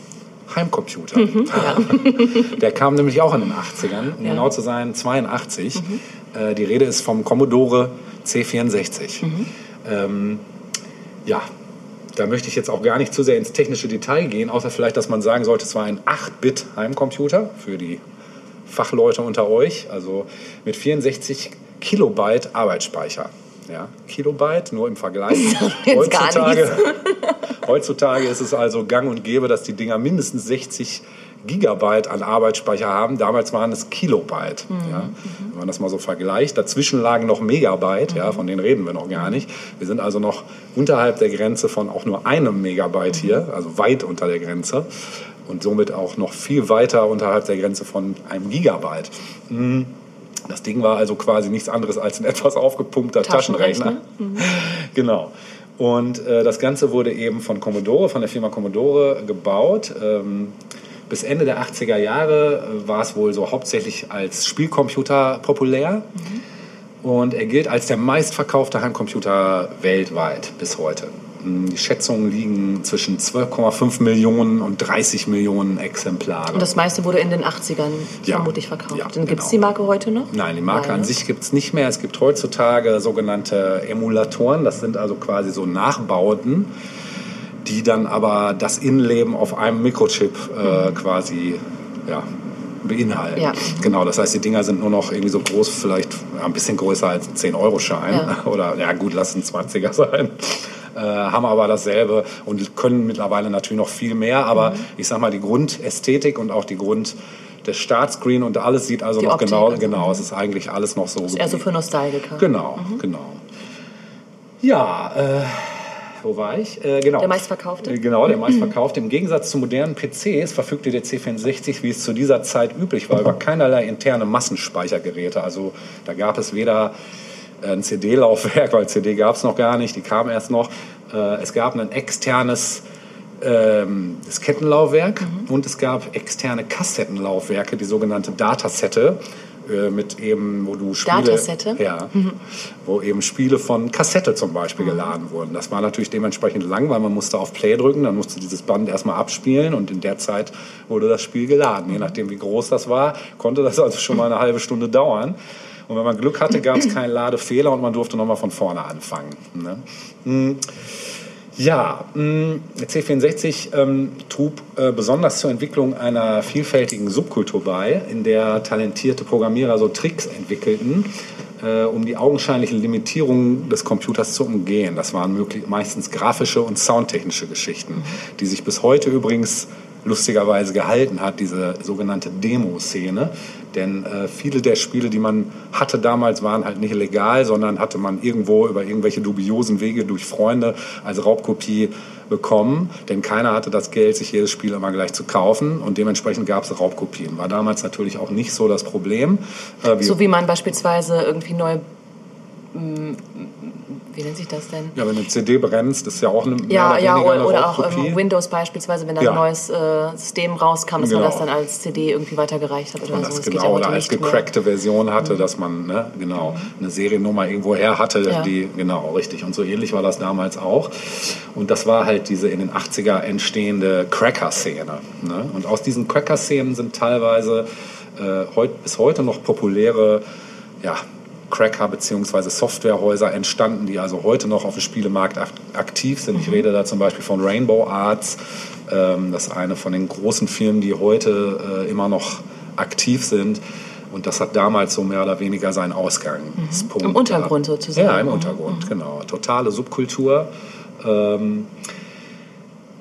Heimcomputer. Der kam nämlich auch in den 80ern, um genau zu sein 82. Äh, die Rede ist vom Commodore C64. Ähm, ja, da möchte ich jetzt auch gar nicht zu sehr ins technische Detail gehen, außer vielleicht, dass man sagen sollte, es war ein 8-Bit-Heimcomputer für die Fachleute unter euch, also mit 64 Kilobyte Arbeitsspeicher. Ja, Kilobyte, nur im Vergleich. heutzutage, heutzutage ist es also gang und gäbe, dass die Dinger mindestens 60 Gigabyte an Arbeitsspeicher haben. Damals waren es Kilobyte. Ja. Wenn man das mal so vergleicht. Dazwischen lagen noch Megabyte, ja, von denen reden wir noch gar nicht. Wir sind also noch unterhalb der Grenze von auch nur einem Megabyte hier, also weit unter der Grenze. Und somit auch noch viel weiter unterhalb der Grenze von einem Gigabyte. Mhm. Das Ding war also quasi nichts anderes als ein etwas aufgepumpter Taschenrechner. Taschenrechner. genau. Und äh, das Ganze wurde eben von Commodore, von der Firma Commodore gebaut. Ähm, bis Ende der 80er Jahre äh, war es wohl so hauptsächlich als Spielcomputer populär. Und er gilt als der meistverkaufte Heimcomputer weltweit bis heute. Die Schätzungen liegen zwischen 12,5 Millionen und 30 Millionen Exemplare. Und das meiste wurde in den 80ern Ja. vermutlich verkauft. Ja, Dann gibt es genau. die Marke heute noch? Nein, die Marke Nein, an ne? sich gibt es nicht mehr. Es gibt heutzutage sogenannte Emulatoren. Das sind also quasi so Nachbauten, die dann aber das Innenleben auf einem Mikrochip äh, quasi ja, beinhalten. Ja. Genau, das heißt, die Dinger sind nur noch irgendwie so groß, vielleicht ein bisschen größer als ein 10-Euro-Schein. Ja. Oder ja gut, lass ein 20er sein. Äh, haben aber dasselbe und können mittlerweile natürlich noch viel mehr. Aber Mhm. ich sag mal, die Grundästhetik und auch die Grund der Startscreen und alles sieht also Die noch Optik, genau, also. genau, es ist eigentlich alles noch so. Eher so für Nostalgiker. Genau, genau. Ja, äh, wo war ich? Äh, genau. Der meistverkaufte? Äh, Genau, der meistverkaufte. Im Gegensatz zu modernen PCs verfügte der C64, wie es zu dieser Zeit üblich war, über keinerlei interne Massenspeichergeräte. Also da gab es weder ein CD-Laufwerk, weil CD gab es noch gar nicht, die kam erst noch. Äh, Es gab ein externes ähm, Diskettenlaufwerk und es gab externe Kassettenlaufwerke, die sogenannte Datasette, äh, mit eben, wo du Spiele... Datasette? Ja, wo eben Spiele von Kassette zum Beispiel geladen wurden. Das war natürlich dementsprechend lang, weil man musste auf Play drücken, dann musste dieses Band erstmal abspielen und in der Zeit wurde das Spiel geladen. Je nachdem, wie groß das war, konnte das also schon mal eine halbe Stunde dauern. Und wenn man Glück hatte, gab es keinen Ladefehler und man durfte nochmal von vorne anfangen. Ne? Hm. Ja, der C64 ähm, trug äh, besonders zur Entwicklung einer vielfältigen Subkultur bei, in der talentierte Programmierer so Tricks entwickelten, äh, um die augenscheinliche Limitierung des Computers zu umgehen. Das waren möglich, meistens grafische und soundtechnische Geschichten, die sich bis heute übrigens lustigerweise gehalten hat, diese sogenannte Demo-Szene. Denn äh, viele der Spiele, die man hatte damals, waren halt nicht legal, sondern hatte man irgendwo über irgendwelche dubiosen Wege durch Freunde als Raubkopie bekommen. Denn keiner hatte das Geld, sich jedes Spiel immer gleich zu kaufen. Und dementsprechend gab es Raubkopien. War damals natürlich auch nicht so das Problem. Äh, wie- So wie man beispielsweise irgendwie neue. Wie nennt sich das denn? ja, wenn eine CD brennst, ist ja auch eine, Ja, mehr ja, oder, oder, auch ähm, Windows beispielsweise, wenn da Ja. ein neues äh, System rauskam, dass man Genau. das dann als CD irgendwie weitergereicht hat oder so. das genau, oder als mehr. gecrackte Version hatte, dass man ne, genau eine Seriennummer irgendwo her hatte, Ja. die genau richtig. Und so ähnlich war das damals auch. Und das war halt diese in den 80er entstehende Cracker-Szene. Ne? Und aus diesen Cracker-Szenen sind teilweise äh, heut, bis heute noch populäre ja, Cracker bzw. Softwarehäuser entstanden, die also heute noch auf dem Spielemarkt ak aktiv sind. Ich rede da zum Beispiel von Rainbow Arts. Ähm, das ist eine von den großen Firmen, die heute äh, immer noch aktiv sind. Und das hat damals so mehr oder weniger seinen Ausgangspunkt. Im Untergrund sozusagen. Ja, im Mhm. Untergrund, genau. Totale Subkultur. Ähm,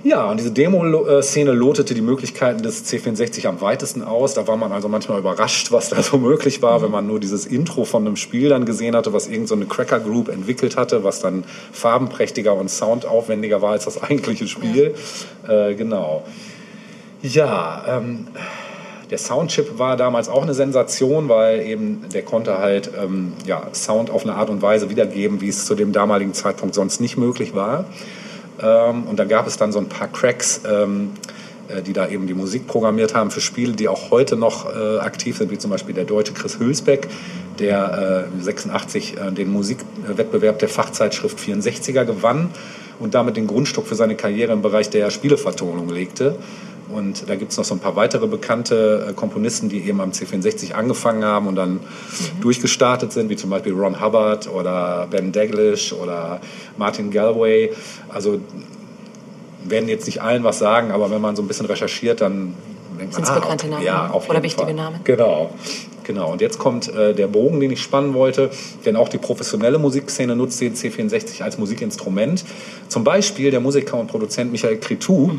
ja, und diese Demo-Szene lotete die Möglichkeiten des C64 am weitesten aus. Da war man also manchmal überrascht, was da so möglich war, wenn man nur dieses Intro von einem Spiel dann gesehen hatte, was irgendeine so eine Cracker Group entwickelt hatte, was dann farbenprächtiger und soundaufwendiger war als das eigentliche Spiel. Äh, genau. Ja, ähm, der Soundchip war damals auch eine Sensation, weil eben der konnte halt ähm, ja, Sound auf eine Art und Weise wiedergeben, wie es zu dem damaligen Zeitpunkt sonst nicht möglich war. Ähm, und da gab es dann so ein paar Cracks, ähm, äh, die da eben die Musik programmiert haben für Spiele, die auch heute noch äh, aktiv sind, wie zum Beispiel der deutsche Chris Hülsbeck, der äh, 86 äh, den Musikwettbewerb der Fachzeitschrift 64er gewann und damit den Grundstock für seine Karriere im Bereich der Spielevertonung legte. Und da gibt es noch so ein paar weitere bekannte äh, Komponisten, die eben am C64 angefangen haben und dann durchgestartet sind, wie zum Beispiel Ron Hubbard oder Ben Daglish oder Martin Galway. Also werden jetzt nicht allen was sagen, aber wenn man so ein bisschen recherchiert, dann denkt man, Sind's bekannte Namen, ja, ne? auf Oder jeden wichtige Fall. Namen. Genau. Genau, und jetzt kommt äh, der Bogen, den ich spannen wollte, denn auch die professionelle Musikszene nutzt den C64 als Musikinstrument. Zum Beispiel der Musiker und Produzent Michael Cretou.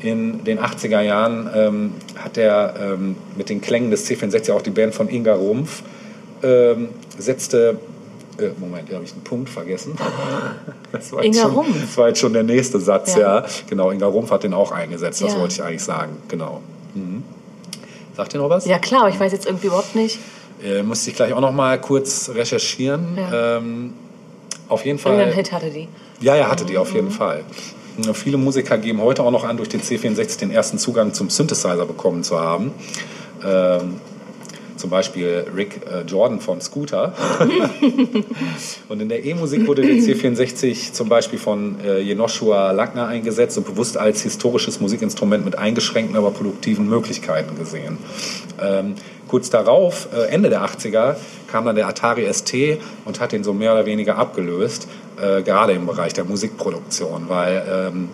In den 80er Jahren ähm, hat er ähm, mit den Klängen des C64 auch die Band von Inga Rumpf ähm, setzte. Äh, Moment, hier habe ich einen Punkt vergessen. Das war Inga schon, Rumpf? Das war jetzt schon der nächste Satz, ja. Ja. Genau, Inga Rumpf hat den auch eingesetzt, das Ja. wollte ich eigentlich sagen. Genau. Mhm. Sagt ihr noch was? Ja klar, aber ich weiß jetzt irgendwie überhaupt nicht. Äh, musste ich gleich auch noch mal kurz recherchieren. Ja. Ähm, auf jeden Fall. Irgendeinen Hit hatte die. Ja, ja, hatte die auf jeden Fall. Ja, Viele Musiker geben heute auch noch an, durch den C64 den ersten Zugang zum Synthesizer bekommen zu haben. Ähm, zum Beispiel Rick äh, Jordan von Scooter. und in der E-Musik wurde der C64 zum Beispiel von äh, Jenoshua Lackner eingesetzt und bewusst als historisches Musikinstrument mit eingeschränkten, aber produktiven Möglichkeiten gesehen. Ähm, kurz darauf, äh, Ende der 80er, kam dann der Atari ST und hat den so mehr oder weniger abgelöst, äh, gerade im Bereich der Musikproduktion, weil ähm,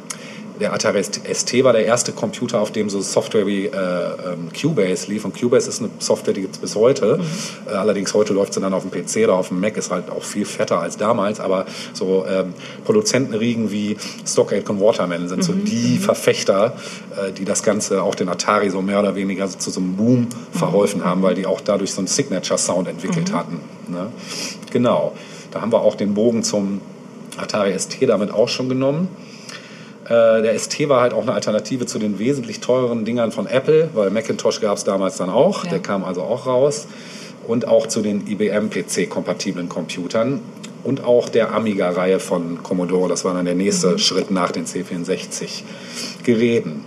der Atari ST war der erste Computer, auf dem so Software wie äh, ähm, Cubase lief. Und Cubase ist eine Software, die gibt es bis heute. Äh, allerdings heute läuft sie dann auf dem PC oder auf dem Mac, ist halt auch viel fetter als damals. Aber so ähm, Produzentenriegen wie Stockade und Waterman sind so die Verfechter, äh, die das Ganze, auch den Atari so mehr oder weniger zu so einem Boom verholfen haben, weil die auch dadurch so einen Signature-Sound entwickelt hatten. Ne? Genau. Da haben wir auch den Bogen zum Atari ST damit auch schon genommen. Äh, der ST war halt auch eine Alternative zu den wesentlich teureren Dingern von Apple, weil Macintosh gab es damals dann auch, Ja. der kam also auch raus. Und auch zu den IBM-PC-kompatiblen Computern und auch der Amiga-Reihe von Commodore. Das war dann der nächste Mhm. Schritt nach den C64-Geräten.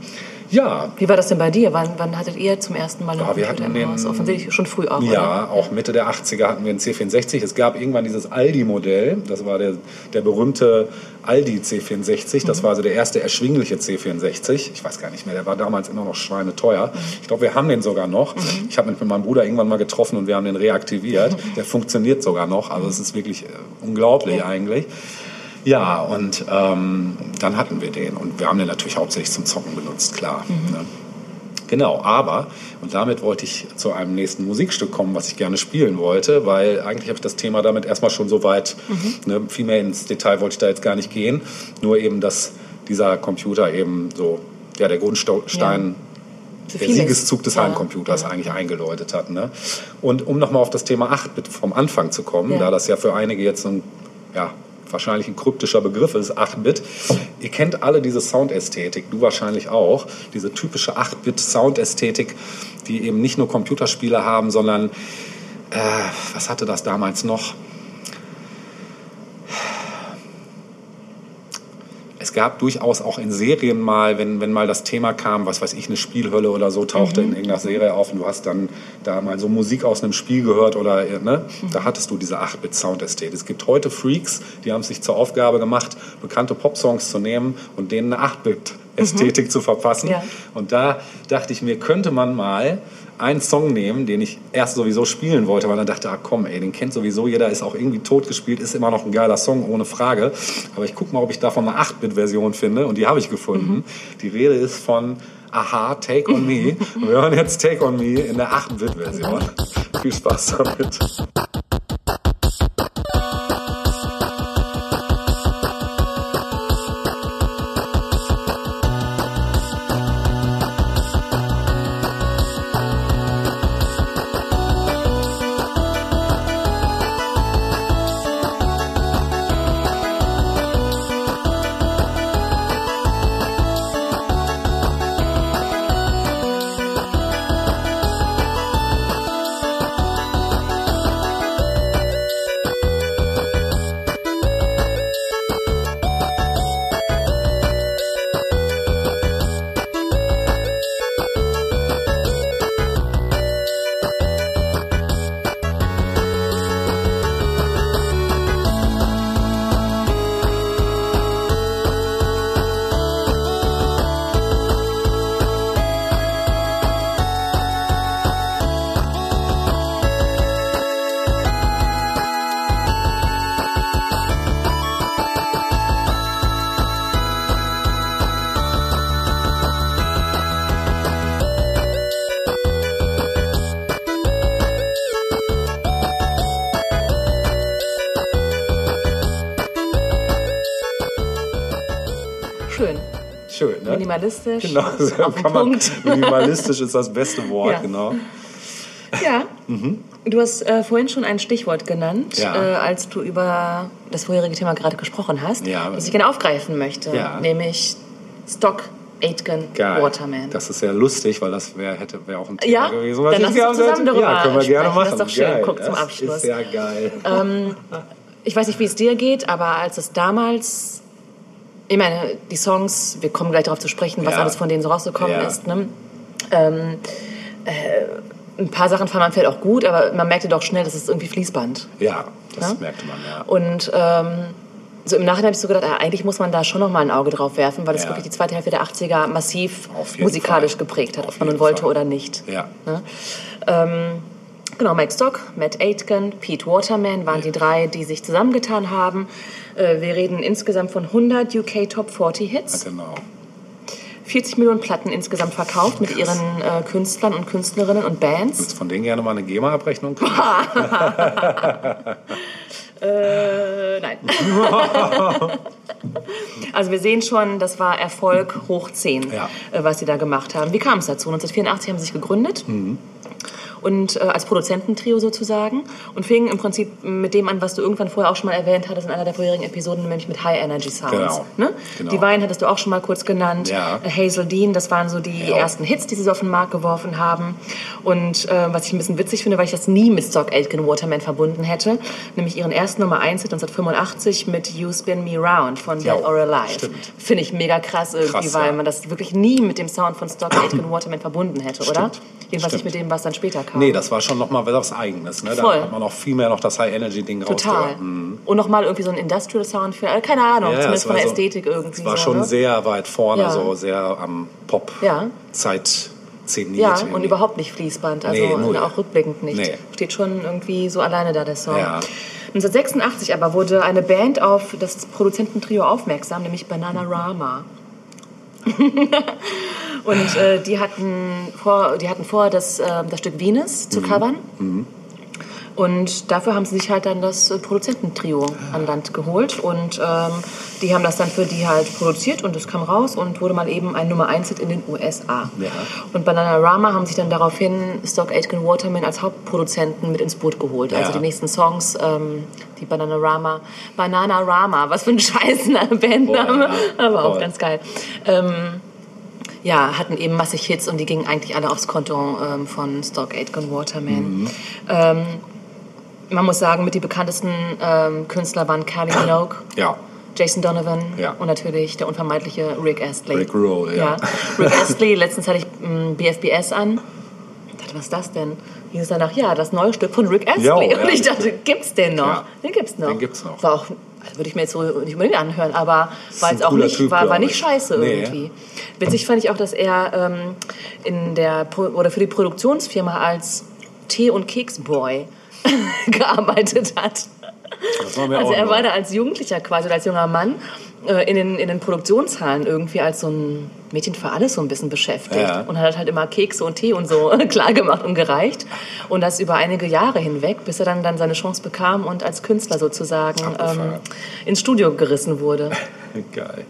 Ja, Wie war das denn bei dir? Wann, wann hattet ihr zum ersten Mal einen Ja, Computer im den- Haus? Offensichtlich schon früh auch, Ja, oder? auch Mitte der 80er hatten wir einen C64. Es gab irgendwann dieses Aldi-Modell. Das war der, der berühmte Aldi C64. Das war also der erste erschwingliche C64. Ich weiß gar nicht mehr, der war damals immer noch schweineteuer. Ich glaube, wir haben den sogar noch. Ich habe mich mit meinem Bruder irgendwann mal getroffen und wir haben den reaktiviert. Der funktioniert sogar noch. Also es ist wirklich äh, unglaublich eigentlich. Ja, und ähm, dann hatten wir den. Und wir haben den natürlich hauptsächlich zum Zocken benutzt, klar. Ne? Genau, aber, und damit wollte ich zu einem nächsten Musikstück kommen, was ich gerne spielen wollte, weil eigentlich habe ich das Thema damit erstmal schon so weit, ne, viel mehr ins Detail wollte ich da jetzt gar nicht gehen, nur eben, dass dieser Computer eben so, ja, der Grundstein Für der. Siegeszug des Ja. Heimcomputers eigentlich eingeläutet hat. Ne? Und um nochmal auf das Thema 8-Bit vom Anfang zu kommen, Ja. da das ja für einige jetzt so ein, ja, wahrscheinlich ein kryptischer Begriff ist, 8-Bit. Ihr kennt alle diese Soundästhetik, du wahrscheinlich auch, diese typische 8-Bit-Soundästhetik, die eben nicht nur Computerspiele haben, sondern, äh, was hatte das damals noch? Es gab durchaus auch in Serien mal, wenn, wenn mal das Thema kam, was weiß ich, eine Spielhölle oder so, tauchte in irgendeiner Serie auf und du hast dann da mal so Musik aus einem Spiel gehört oder, äh, ne, da hattest du diese 8-Bit-Sound-Ästhetik. Es gibt heute Freaks, die haben es sich zur Aufgabe gemacht, bekannte Popsongs zu nehmen und denen eine 8-Bit-Ästhetik zu verpassen. Ja. Und da dachte ich mir, könnte man mal einen Song nehmen, den ich erst sowieso spielen wollte, weil dann dachte, ah komm, ey, den kennt sowieso jeder, ist auch irgendwie tot gespielt, ist immer noch ein geiler Song, ohne Frage. Aber ich guck mal, ob ich davon eine 8-Bit-Version finde und die habe ich gefunden. Die Rede ist von Aha, Take on Me. Und wir hören jetzt Take on Me in der 8-Bit-Version. Viel Spaß damit. Minimalistisch. Genau, kann man, Punkt. minimalistisch ist das beste Wort, Ja. genau. Ja. Du hast äh, vorhin schon ein Stichwort genannt, Ja. äh, als du über das vorherige Thema gerade gesprochen hast, Ja. das ich gerne aufgreifen möchte, Ja. nämlich Stock Aitken Geil. Waterman. Das ist ja lustig, weil das wäre hätte wäre auch ein Thema Ja, gewesen. dann ich lass uns gerne- zusammen darüber Ja, können wir gerne sprechen. machen. Das ist doch schön. Geil. Guck zum das Abschluss. Ist ja geil. ich weiß nicht, wie es dir geht, aber als es damals, ich meine, die Songs, wir kommen gleich darauf zu sprechen, was Ja. alles von denen so rausgekommen Ja. ist. Ne? Ähm, äh, ein paar Sachen fand man vielleicht auch gut, aber man merkte doch schnell, das ist irgendwie Fließband. Ja, das Ja? merkte man, ja. Und ähm, so im Nachhinein habe ich so gedacht, ah, eigentlich muss man da schon noch mal ein Auge drauf werfen, weil es wirklich die zweite Hälfte der 80er massiv musikalisch Fall. geprägt hat, Auf ob man nun wollte Fall. oder nicht. Ja. Ne? Ähm, genau, Mike Stock, Matt Aitken, Pete Waterman waren die drei, die sich zusammengetan haben. Äh, wir reden insgesamt von 100 UK Top 40 Hits, Genau. 40 Millionen Platten insgesamt verkauft mit ihren äh, Künstlern und Künstlerinnen und Bands. Willst du von denen gerne mal eine GEMA-Abrechnung? Äh, nein. also wir sehen schon, das war Erfolg hoch 10, Ja. äh, was sie da gemacht haben. Wie kam es dazu? 1984 haben sie sich gegründet. Und äh, als Produzententrio sozusagen und fingen im Prinzip mit dem an, was du irgendwann vorher auch schon mal erwähnt hattest in einer der vorherigen Episoden, nämlich mit High Energy Sounds. Genau. Ne? Genau. Die Wein hattest du auch schon mal kurz genannt. Ja. Äh, Hazel Dean, das waren so die Ja. ersten Hits, die sie so auf den Markt geworfen haben. Und äh, was ich ein bisschen witzig finde, weil ich das nie mit Stock Aitken Waterman verbunden hätte, nämlich ihren ersten Nummer 1 Hit 1985 mit You Spin Me Round von Ja, Dead or Alive. stimmt. Finde ich mega krass irgendwie, Krass, weil man das wirklich nie mit dem Sound von Stock Aitken Waterman verbunden hätte, oder? Stimmt. Jedenfalls nicht Stimmt. mit dem, was dann später kam. Nee, das war schon noch mal was Eigenes. Ne? Da Voll. hat man auch viel mehr noch das High-Energy-Ding Total. Mhm. Und nochmal irgendwie so ein Industrial Sound für, äh, keine Ahnung, Ja, zumindest es von der so- Ästhetik irgendwie. Es war so, schon ne? sehr weit vorne, Ja. so sehr am Pop. Ja. Zeit zeniert. Ja, und irgendwie. überhaupt nicht Fließband, also Nee, null. auch rückblickend nicht. Nee. Steht schon irgendwie so alleine da, der Song. Ja. 1986 aber wurde eine Band auf das Produzententrio aufmerksam, nämlich Bananarama. und äh, die, hatten vor, die hatten vor, das, äh, das Stück Venus Mhm. zu covern. Und dafür haben sie sich halt dann das äh, Produzententrio an Land geholt. Und ähm, die haben das dann für die halt produziert und es kam raus und wurde mal eben ein Nummer 1 Hit in den USA. Ja. Und Bananarama haben sich dann daraufhin Stock Aitken Waterman als Hauptproduzenten mit ins Boot geholt. Also Ja. die nächsten Songs, ähm, die Bananarama, Bananarama, was für ein scheiß Bandname, ja. aber auch Voll. ganz geil. Ähm, ja, hatten eben massig Hits und die gingen eigentlich alle aufs Konto ähm, von Stock Aitken Waterman. Mhm. Ähm, man muss sagen, mit die bekanntesten ähm, Künstler waren Kylie Minogue, Ja. Jason Donovan Ja. und natürlich der unvermeidliche Rick Astley. Rick Roll, ja. Rick Astley, letztens hatte ich mm, BFBS an. Ich dachte, was ist das denn? Hieß es danach, ja, das neue Stück von Rick Astley. Jo, ja. Und ich dachte, gibt's den noch? Ja. Den gibt's noch. Den gibt's noch. War auch, also würde ich mir jetzt so nicht unbedingt anhören, aber war jetzt auch nicht, Typ, war, war nicht ich. scheiße Nee. irgendwie. Witzig fand ich auch, dass er ähm, in der oder für die Produktionsfirma als Tee- und Keksboy gearbeitet hat. Also er war da als Jugendlicher quasi oder als junger Mann äh, in den, in den Produktionshallen irgendwie als so ein Mädchen für alles so ein bisschen beschäftigt Ja. und hat halt immer Kekse und Tee und so klar gemacht und gereicht und das über einige Jahre hinweg, bis er dann, dann seine Chance bekam und als Künstler sozusagen ähm, ins Studio gerissen wurde. Geil.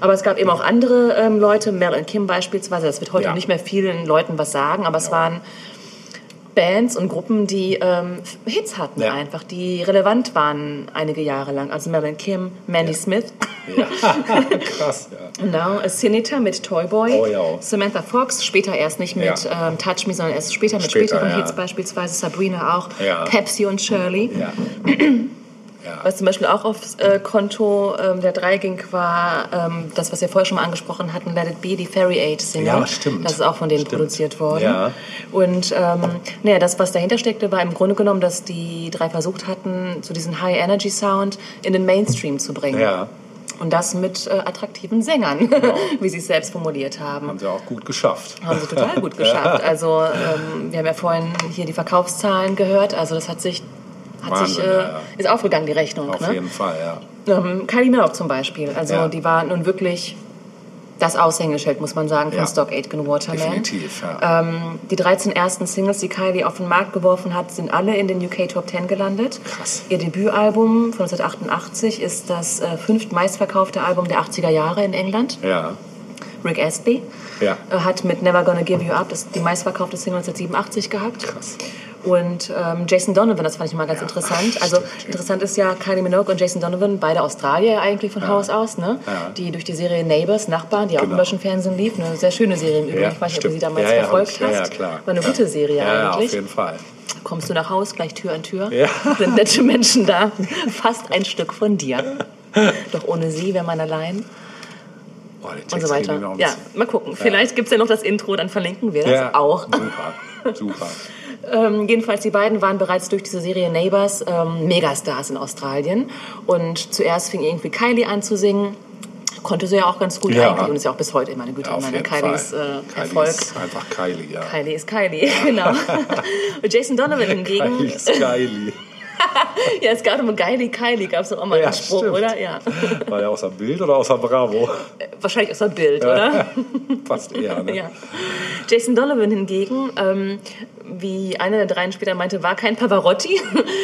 Aber es gab eben auch andere ähm, Leute, und Kim beispielsweise, das wird heute Ja. nicht mehr vielen Leuten was sagen, aber es waren Bands und Gruppen, die ähm, Hits hatten Ja. einfach, die relevant waren einige Jahre lang. Also und Kim, Mandy Ja. Smith, Ja. Krass, ja. genau, Sinita mit Toy Boy, Oh, ja. Samantha Fox, später erst nicht mit ähm, Touch Me, sondern erst später mit Später, späteren. Hits beispielsweise, Sabrina auch. Pepsi und Shirley. Ja. Was zum Beispiel auch aufs äh, Konto ähm, der drei ging, war ähm, das, was wir vorher schon mal angesprochen hatten, Let It Be, die Fairy Aid Single. Ja, stimmt. Das ist auch von denen Stimmt. produziert worden. Ja. Und ähm, naja, das, was dahinter steckte, war im Grunde genommen, dass die drei versucht hatten, so diesen High-Energy-Sound in den Mainstream zu bringen. Ja. Und das mit äh, attraktiven Sängern, wie sie es selbst formuliert haben. Haben sie auch gut geschafft. Haben sie total gut geschafft. Also ähm, wir haben ja vorhin hier die Verkaufszahlen gehört. Also das hat sich, hat sich Wahnsinn, äh, ja, ja. ist aufgegangen, die Rechnung. Auf ne? jeden Fall, ja. Ähm, Kylie Minogue zum Beispiel. Also Ja. die war nun wirklich das Aushängeschild, muss man sagen, von Ja. Stock Aitken Waterman. Definitiv, ja. Ähm, die 13 ersten Singles, die Kylie auf den Markt geworfen hat, sind alle in den UK Top 10 gelandet. Krass. Ihr Debütalbum von 1988 ist das äh, fünft meistverkaufte Album der 80er Jahre in England. Ja. Rick Astley. Ja. Äh, Hat mit Never Gonna Give You Up das, die meistverkaufte Single 1987 gehabt. Krass. Und ähm, Jason Donovan, das fand ich mal ganz interessant. Also interessant ist ja Kylie Minogue und Jason Donovan, beide Australier eigentlich von Haus aus, ne? Ja. Die durch die Serie Neighbours, Nachbarn, die auch im Genau. deutschen Fernsehen lief, eine sehr schöne Serie im Übrigen. Ja, ich weiß nicht, ob du sie damals ja, ja, verfolgt hast. Ja, ja, klar. War eine ja. gute Serie ja, Ja, eigentlich. auf jeden Fall. Kommst du nach Haus, gleich Tür an Tür, Ja. sind nette Menschen da, fast ein Stück von dir. Doch ohne sie wäre man allein Den und so weiter. Ja, mal gucken. Vielleicht gibt es ja noch das Intro, dann verlinken wir das Ja, auch. Super, super. Ähm, jedenfalls, die beiden waren bereits durch diese Serie Neighbours ähm, Megastars in Australien. Und zuerst fing irgendwie Kylie an zu singen. Konnte sie ja auch ganz gut Ja. eigentlich und ist ja auch bis heute immer eine gute Ja, meine Kylies Fall. äh, Kylie Erfolg. ist einfach Kylie, ja. Kylie ist Kylie, genau. und Jason Donovan hingegen, Kylie ist Kylie. ja, es gab immer Kylie, Kylie, gab es auch mal Ja, einen Spruch, stimmt. oder? Ja. War der außer Bild oder außer Bravo? Wahrscheinlich aus der Bild, oder? Fast eher, ne? Ja. Jason Donovan hingegen, ähm, wie einer der dreien später meinte, war kein Pavarotti,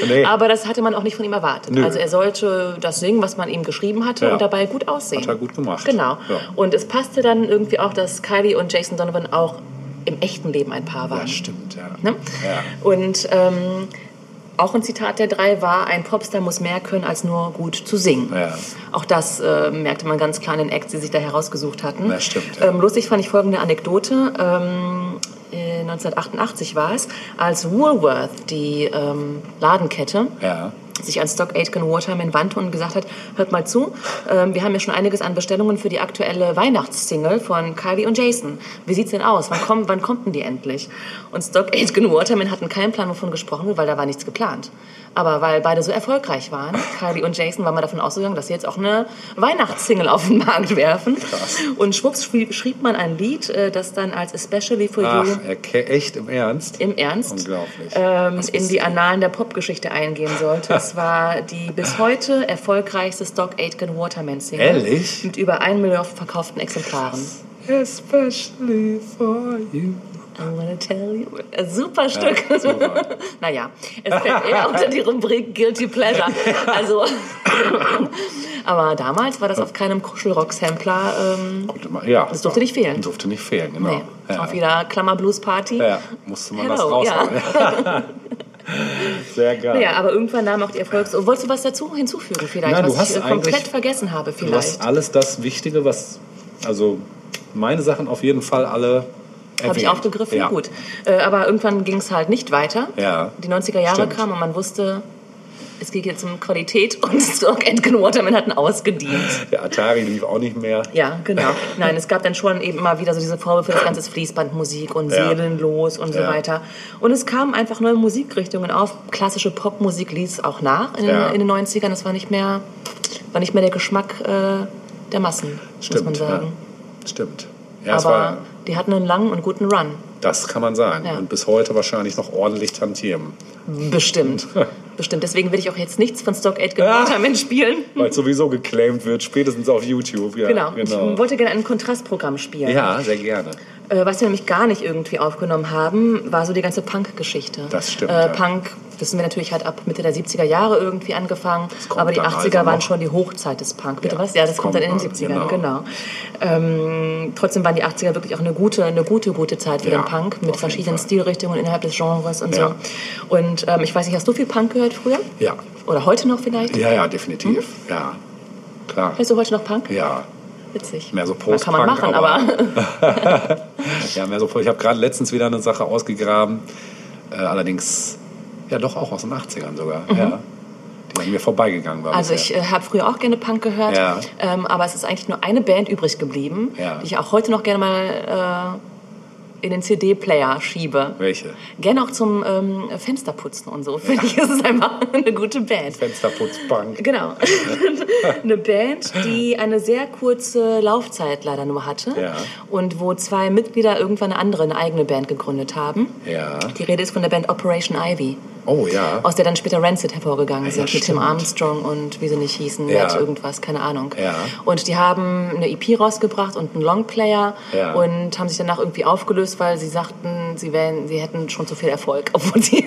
Nee. aber das hatte man auch nicht von ihm erwartet. Nö. Also er sollte das singen, was man ihm geschrieben hatte Ja. und dabei gut aussehen. Hat er gut gemacht. Genau. Ja. Und es passte dann irgendwie auch, dass Kylie und Jason Donovan auch im echten Leben ein Paar waren. Ja, stimmt, ja. Ne? Ja. Und ähm, auch ein Zitat der drei war, ein Popstar muss mehr können, als nur gut zu singen. Ja. Auch das äh, merkte man ganz klar in den Acts, die sich da herausgesucht hatten. Ja, stimmt, ja. Ähm, lustig fand ich folgende Anekdote. Ähm, äh, 1988 war es, als Woolworth, die ähm, Ladenkette, Ja. Sich an Stock Aitken Waterman wandte und gesagt hat, hört mal zu, ähm, wir haben ja schon einiges an Bestellungen für die aktuelle Weihnachtssingle von Kylie und Jason. Wie sieht's denn aus? Wann, kommen, wann kommt denn die endlich? Und Stock Aitken Waterman hatten keinen Plan, wovon gesprochen wird, weil da war nichts geplant. Aber weil beide so erfolgreich waren, Kylie und Jason, war man davon ausgegangen, dass sie jetzt auch eine Weihnachtssingle auf den Markt werfen. Und schwupps schrieb, schrieb man ein Lied, äh, das dann als Especially for Ach, You echt im Ernst? im Ernst Unglaublich. ähm, in die Annalen der Popgeschichte eingehen sollte. Es war die bis heute erfolgreichste Stock Aitken Waterman Single. Ehrlich? Mit über 1 Million verkauften Exemplaren. Especially for you. I wanna tell you. Ein Super Stück. super. naja, es fällt eher unter die Rubrik Guilty Pleasure. Also, aber damals war das auf keinem Kuschelrock-Sampler. Ähm, Ja. Das durfte nicht fehlen. Durfte nicht fehlen, genau. nee, ja. Auf jeder Klammer-Blues-Party. ja, musste man das Hello, raushauen. Sehr geil. Ja, aber irgendwann nahm auch die Erfolgs... Oh, wolltest du was dazu hinzufügen vielleicht, Nein, du was hast ich äh, komplett vergessen habe Du vielleicht? hast alles das Wichtige, was, also meine Sachen auf jeden Fall alle Habe ich aufgegriffen? Ja. Gut. Äh, aber irgendwann ging es halt nicht weiter. Ja. Die 90er Jahre Stimmt. kamen und man wusste, es geht jetzt um Qualität und Stock Aitken Waterman hatten ausgedient. Der Atari lief auch nicht mehr. Ja, genau. Nein, es gab dann schon eben immer wieder so diese Vorwürfe, das ganze Fließbandmusik und Ja. seelenlos und so Ja. weiter. Und es kamen einfach neue Musikrichtungen auf. Klassische Popmusik ließ auch nach in, Ja. den, in den 90ern. Das war nicht mehr, war nicht mehr der Geschmack äh, der Massen, Stimmt, muss man sagen. Stimmt. Ja, Aber die hatten einen langen und guten Run. das kann man sagen. Ja. Und bis heute wahrscheinlich noch ordentlich tantieren. Bestimmt. Bestimmt. Deswegen will ich auch jetzt nichts von Stock Aitken Waterman spielen. Weil es sowieso geclaimed wird, spätestens auf YouTube. Ja, Genau. genau. Ich wollte gerne ein Kontrastprogramm spielen. Ja, sehr gerne. Äh, was wir nämlich gar nicht irgendwie aufgenommen haben, war so die ganze Punk-Geschichte. Das stimmt, Äh, ja. Punk, wissen wir natürlich, hat ab Mitte der 70er Jahre irgendwie angefangen. Aber die dann 80er also waren schon die Hochzeit des Punk. Bitte Ja, was? Ja, das das kommt dann in den kommt 70ern, noch, genau. Ähm, trotzdem waren die 80er wirklich auch eine gute, eine gute, gute Zeit für Ja, den Punk mit verschiedenen Fall. Stilrichtungen innerhalb des Genres und so. Und ähm, ich weiß nicht, hast du viel Punk gehört früher? Ja. Oder heute noch vielleicht? Ja, ja, definitiv. Ja, klar. Hörst du heute noch Punk? Ja, Witzig. mehr so Post-Punk. kann man machen, aber, ja, mehr so, ich habe gerade letztens wieder eine Sache ausgegraben. Äh, allerdings, ja doch auch aus den 80ern sogar. Ja, die an mir vorbeigegangen war. Mhm. Also bisher. ich äh, habe früher auch gerne Punk gehört, Ja. ähm, aber es ist eigentlich nur eine Band übrig geblieben, Ja. die ich auch heute noch gerne mal äh, in den CD-Player schiebe. Welche? Gerne auch zum ähm, Fensterputzen und so. Finde ich, ist es einfach eine gute Band. Fensterputzpunk. Genau. eine Band, die eine sehr kurze Laufzeit leider nur hatte Ja. und wo zwei Mitglieder irgendwann eine andere, eine eigene Band gegründet haben. Ja. Die Rede ist von der Band Operation Ivy. Oh ja. aus der dann später Rancid hervorgegangen Ja, sind, mit Tim stimmt. Armstrong und wie sie nicht hießen, Ja. Matt irgendwas, keine Ahnung. Ja. Und die haben eine EP rausgebracht und einen Longplayer Ja. und haben sich danach irgendwie aufgelöst, weil sie sagten, sie, wären, sie hätten schon zu viel Erfolg, obwohl sie,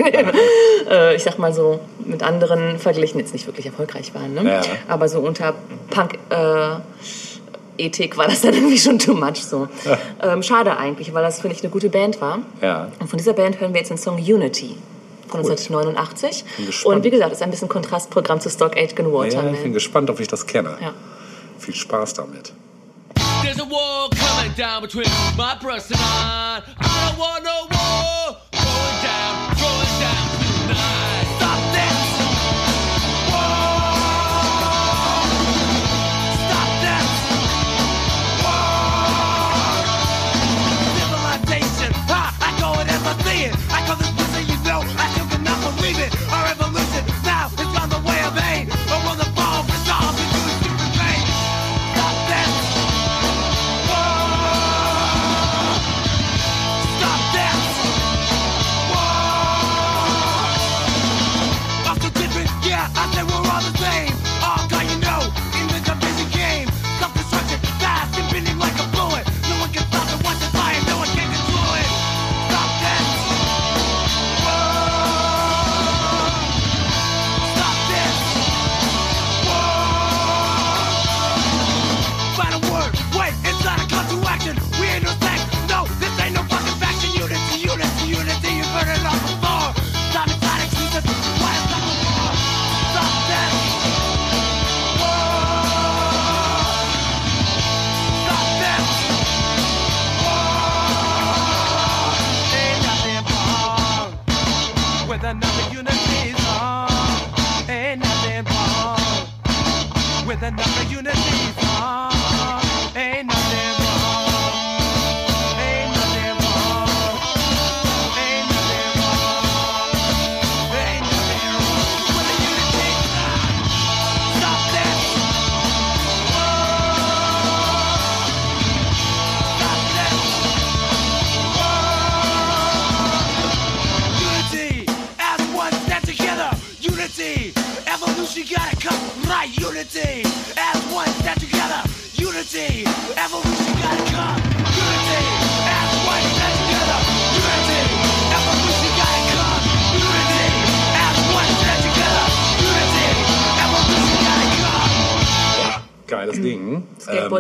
äh, ich sag mal so, mit anderen verglichen jetzt nicht wirklich erfolgreich waren. Ne? Aber so unter Punk... Äh, Ethik war das dann irgendwie schon too much so. ähm, schade eigentlich, weil das, finde ich, eine gute Band war. Ja. Und von dieser Band hören wir jetzt den Song Unity von 1989. Bin gespannt. Und wie gesagt, ist ein bisschen Kontrastprogramm zu Stock Aitken Ja, Waterman. ich bin gespannt, ob ich das kenne. Ja. Viel Spaß damit. There's a war coming down between my breast and mine. I don't want no war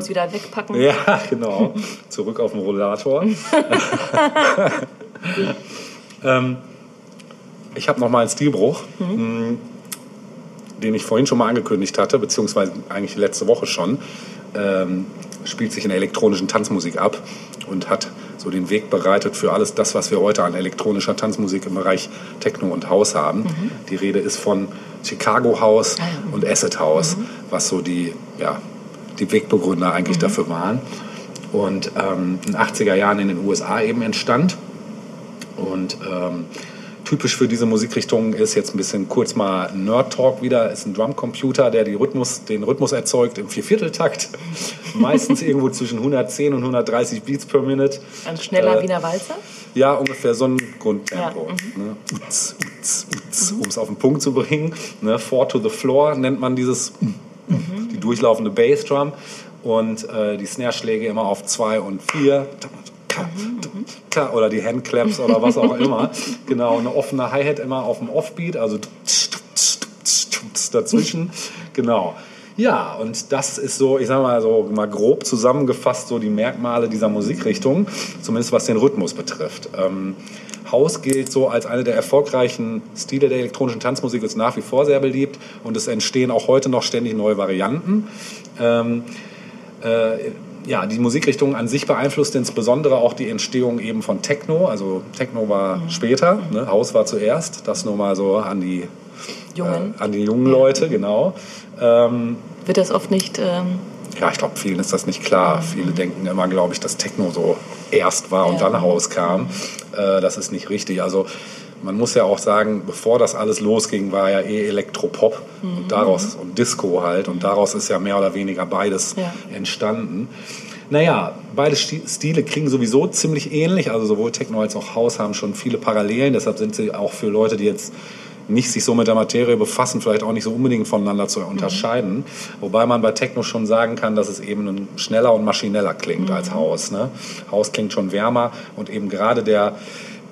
Skateboards wieder wegpacken. Ja, genau. Zurück auf den Rollator. ähm, ich habe noch mal einen Stilbruch, mh, den ich vorhin schon mal angekündigt hatte, beziehungsweise eigentlich letzte Woche schon. Ähm, spielt sich in der elektronischen Tanzmusik ab und hat so den Weg bereitet für alles das, was wir heute an elektronischer Tanzmusik im Bereich Techno und House haben. Die Rede ist von Chicago House Ah ja, mhm. und Acid House, was so die, ja, die Wegbegründer eigentlich dafür waren. Und ähm, in den 80er Jahren in den USA eben entstand. Und ähm, typisch für diese Musikrichtung ist jetzt ein bisschen kurz mal Nerd Talk wieder, ist ein Drumcomputer, der die Rhythmus, den Rhythmus erzeugt im Viervierteltakt. Meistens irgendwo zwischen 110 und 130 Beats per Minute. Ein schneller Äh, Wiener Walzer. Ja, ungefähr so ein Grundtempo. Ja, ne? Uts, uts, Um es auf den Punkt zu bringen. Ne? Four to the floor nennt man dieses, die durchlaufende Bassdrum. Und äh, die Snare-Schläge immer auf zwei und vier. Oder die Handclaps oder was auch immer. Genau, eine offene Hi-Hat immer auf dem Offbeat, also dazwischen. Genau. Ja, und das ist so, ich sag mal so mal grob zusammengefasst, so die Merkmale dieser Musikrichtung, zumindest was den Rhythmus betrifft. Ähm, House gilt so als eine der erfolgreichen Stile der elektronischen Tanzmusik, ist nach wie vor sehr beliebt und es entstehen auch heute noch ständig neue Varianten. Ähm, äh, ja, die Musikrichtung an sich beeinflusst insbesondere auch die Entstehung eben von Techno. Also Techno war später, ne? House war zuerst. Das nur mal so an die Jungen. äh, an die jungen Leute, genau. Ähm, Wird das oft nicht. Ähm, ja, ich glaube, vielen ist das nicht klar. Viele denken immer, glaube ich, dass Techno so erst war und Ja. dann rauskam. Äh, das ist nicht richtig. Also man muss ja auch sagen, bevor das alles losging, war ja eh Elektropop und daraus und Disco halt und daraus ist ja mehr oder weniger beides Ja. entstanden. Naja, beide Sti- Stile klingen sowieso ziemlich ähnlich. Also sowohl Techno als auch House haben schon viele Parallelen. Deshalb sind sie auch für Leute, die jetzt nicht sich so mit der Materie befassen, vielleicht auch nicht so unbedingt voneinander zu unterscheiden. Wobei man bei Techno schon sagen kann, dass es eben schneller und maschineller klingt als House. Ne? House klingt schon wärmer und eben gerade der,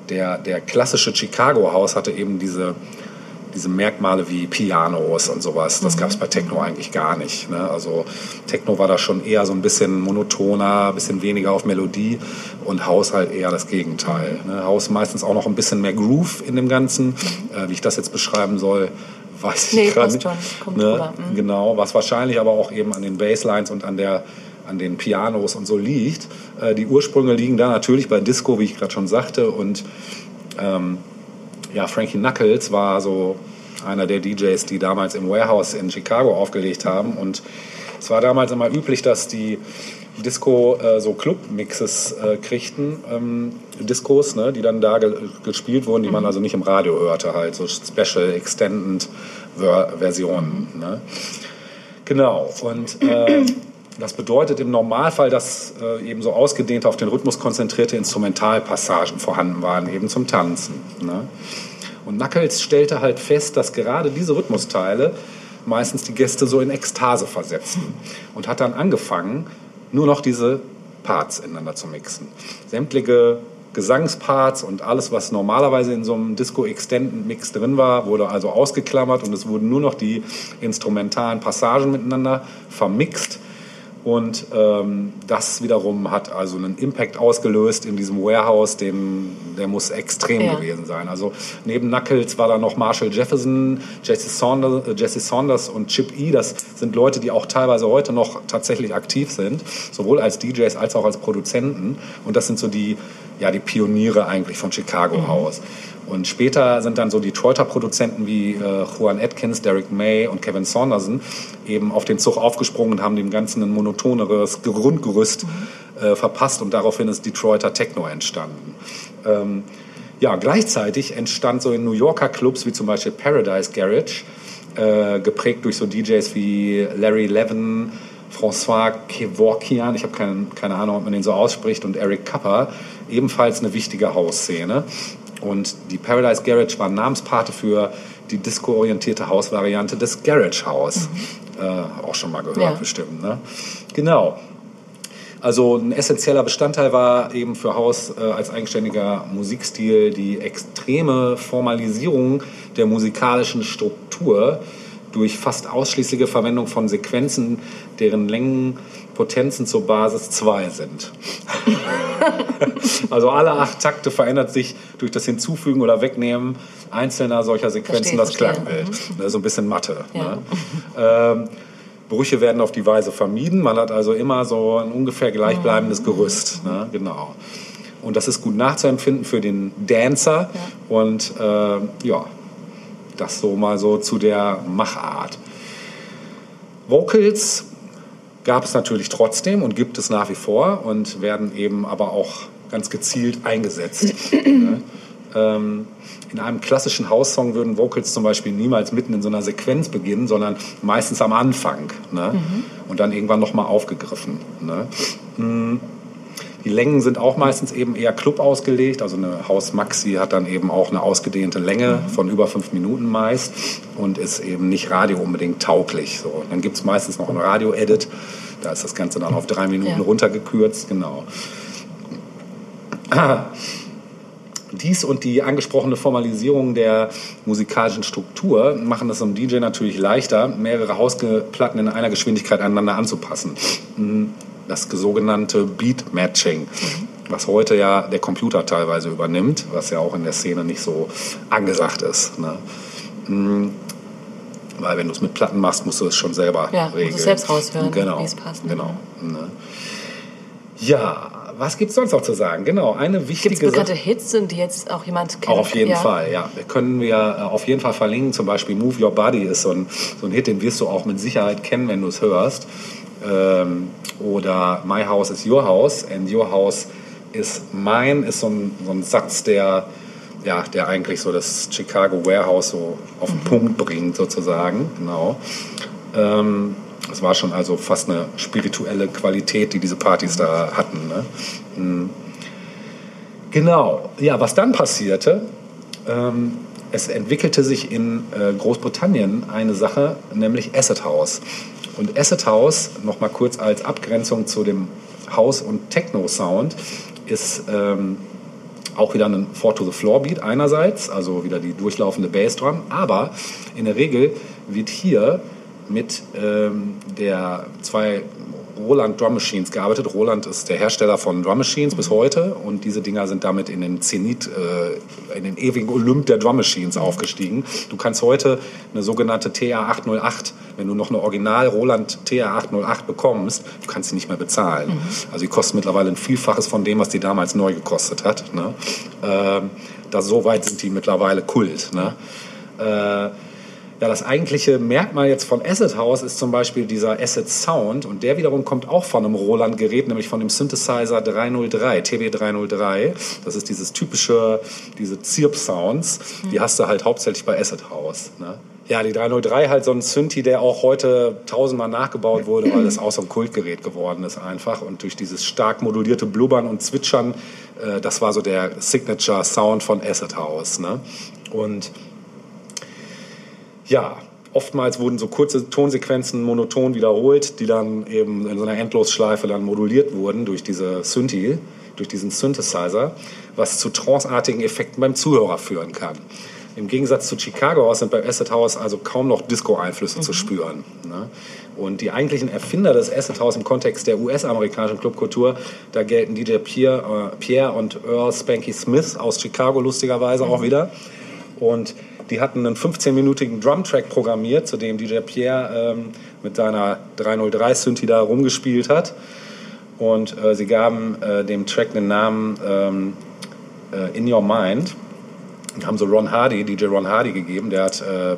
der, der klassische Chicago House hatte eben diese diese Merkmale wie Pianos und sowas, das gab es bei Techno eigentlich gar nicht. Ne? Also Techno war da schon eher so ein bisschen monotoner, ein bisschen weniger auf Melodie und House halt eher das Gegenteil. Ne? House meistens auch noch ein bisschen mehr Groove in dem Ganzen. Äh, wie ich das jetzt beschreiben soll, weiß ich Nee, gerade passt nicht. Ne? Mhm. Genau, was wahrscheinlich aber auch eben an den Basslines und an der an den Pianos und so liegt. Äh, die Ursprünge liegen da natürlich bei Disco, wie ich gerade schon sagte. Und ähm, ja, Frankie Knuckles war so einer der DJs, die damals im Warehouse in Chicago aufgelegt haben. Und es war damals immer üblich, dass die Disco äh, so Club-Mixes äh, kriegten, ähm, Discos, ne, die dann da ge gespielt wurden, die man also nicht im Radio hörte, halt so Special Extended Ver Versionen. Ne? Genau. Und äh, das bedeutet im Normalfall, dass äh, eben so ausgedehnte, auf den Rhythmus konzentrierte Instrumentalpassagen vorhanden waren, eben zum Tanzen. Ne? Und Knuckles stellte halt fest, dass gerade diese Rhythmusteile meistens die Gäste so in Ekstase versetzten. Und hat dann angefangen, nur noch diese Parts ineinander zu mixen. Sämtliche Gesangsparts und alles, was normalerweise in so einem Disco-Extended-Mix drin war, wurde also ausgeklammert und es wurden nur noch die instrumentalen Passagen miteinander vermixt. Und ähm, das wiederum hat also einen Impact ausgelöst in diesem Warehouse, den, der muss extrem Ja. gewesen sein. Also neben Knuckles war da noch Marshall Jefferson, Jesse Saunders, äh, Jesse Saunders und Chip E. Das sind Leute, die auch teilweise heute noch tatsächlich aktiv sind, sowohl als DJs als auch als Produzenten. Und das sind so die, ja, die Pioniere eigentlich von Chicago House. Und später sind dann so Detroiter Produzenten wie äh, Juan Atkins, Derek May und Kevin Saunderson eben auf den Zug aufgesprungen und haben dem Ganzen ein monotoneres Grundgerüst äh, verpasst und daraufhin ist Detroiter Techno entstanden. Ähm, ja, gleichzeitig entstand so in New Yorker Clubs wie zum Beispiel Paradise Garage, äh, geprägt durch so DJs wie Larry Levin, François Kevorkian, ich habe keine, keine Ahnung, ob man den so ausspricht, und Eric Kappa, ebenfalls eine wichtige Hausszene. Und die Paradise Garage war Namenspate für die disco-orientierte Hausvariante des Garage House. Äh, auch schon mal gehört, Ja. bestimmt. Ne? Genau. Also ein essentieller Bestandteil war eben für House äh, als eigenständiger Musikstil die extreme Formalisierung der musikalischen Struktur durch fast ausschließliche Verwendung von Sequenzen, deren Längen Potenzen zur Basis 2 sind. also alle acht Takte verändert sich durch das Hinzufügen oder Wegnehmen einzelner solcher Sequenzen Verstehe, das verstehe. Klangbild. Ist so ein bisschen Mathe. Ja. Ne? Ähm, Brüche werden auf die Weise vermieden. Man hat also immer so ein ungefähr gleichbleibendes Gerüst. Ne? Genau. Und das ist gut nachzuempfinden für den Dancer. Und äh, ja, das so mal so zu der Machart. Vocals gab es natürlich trotzdem und gibt es nach wie vor und werden eben aber auch ganz gezielt eingesetzt. ne? ähm, in einem klassischen House-Song würden Vocals zum Beispiel niemals mitten in so einer Sequenz beginnen, sondern meistens am Anfang ne? und dann irgendwann nochmal aufgegriffen. Ne? Mm, Die Längen sind auch meistens eben eher Club ausgelegt. Also eine Haus Maxi hat dann eben auch eine ausgedehnte Länge von über fünf Minuten meist und ist eben nicht Radio unbedingt tauglich. So. Dann gibt es meistens noch ein Radio-Edit. Da ist das Ganze dann auf drei Minuten Ja. runtergekürzt. Genau. Ah. Dies und die angesprochene Formalisierung der musikalischen Struktur machen es einem DJ natürlich leichter, mehrere Hausplatten in einer Geschwindigkeit aneinander anzupassen. Das sogenannte Beat Matching, was heute ja der Computer teilweise übernimmt, was ja auch in der Szene nicht so angesagt ist. Ne? Mm, Weil wenn du es mit Platten machst, musst du es schon selber Ja, musst du regeln. es selbst raushören, genau, wie es passt? Genau. Ne? Ja, was gibt es sonst noch zu sagen? Genau, eine Gibt wichtige es bekannte. Hits, die jetzt auch jemand kennt? Auch auf jeden ja. Fall, ja. Wir können wir äh, auf jeden Fall verlinken. Zum Beispiel Move Your Body ist so ein, so ein Hit, den wirst du auch mit Sicherheit kennen, wenn du es hörst. Ähm, oder My House is Your House and Your House is Mine ist so ein, so ein Satz, der, ja, der eigentlich so das Chicago Warehouse so auf den Punkt bringt, sozusagen. Genau. Ähm, es war schon also fast eine spirituelle Qualität, die diese Partys da hatten. Ne? Mm. Genau. Ja, was dann passierte, ähm, es entwickelte sich in äh, Großbritannien eine Sache, nämlich Acid House. Und Acid House, nochmal kurz als Abgrenzung zu dem House- und Techno-Sound, ist ähm, Auch wieder ein Four to the Floor Beat einerseits, also wieder die durchlaufende Bassdrum, aber in der Regel wird hier mit ähm, der zwei Roland Drum Machines gearbeitet. Roland ist der Hersteller von Drum Machines bis heute und diese Dinger sind damit in den Zenit, äh, in den ewigen Olymp der Drum Machines aufgestiegen. Du kannst heute eine sogenannte TA808, wenn du noch eine Original Roland TA808 bekommst, du kannst sie nicht mehr bezahlen. Also die kosten mittlerweile ein Vielfaches von dem, was die damals neu gekostet hat. Ne? Ähm, da so weit sind die mittlerweile Kult. Ne? Äh, ja, das eigentliche Merkmal jetzt von Acid House ist zum Beispiel dieser Acid Sound und der wiederum kommt auch von einem Roland-Gerät, nämlich von dem Synthesizer 303, TB303. Das ist dieses typische, diese Zirp-Sounds, die hast du halt hauptsächlich bei Acid House. Ne? Ja, die 303 halt so ein Synthi, der auch heute tausendmal nachgebaut wurde, weil das auch so ein Kultgerät geworden ist einfach. Und durch dieses stark modulierte Blubbern und Zwitschern, äh, das war so der Signature-Sound von Acid House. Ne? Und ja, oftmals wurden so kurze Tonsequenzen monoton wiederholt, die dann eben in so einer Endlosschleife dann moduliert wurden durch diese Synthi, durch diesen Synthesizer, was zu tranceartigen Effekten beim Zuhörer führen kann. Im Gegensatz zu Chicago House sind bei Acid House also kaum noch Disco-Einflüsse zu spüren. Ne? Und die eigentlichen Erfinder des Acid House im Kontext der US-amerikanischen Clubkultur, da gelten DJ Pierre, äh, Pierre und Earl Spanky Smith aus Chicago lustigerweise auch wieder. Und die hatten einen 15-minütigen Drumtrack programmiert, zu dem DJ Pierre ähm, mit seiner 303 Synthi da rumgespielt hat. Und äh, sie gaben äh, dem Track den Namen ähm, äh, In Your Mind und haben so Ron Hardy, DJ Ron Hardy gegeben. Der hat äh,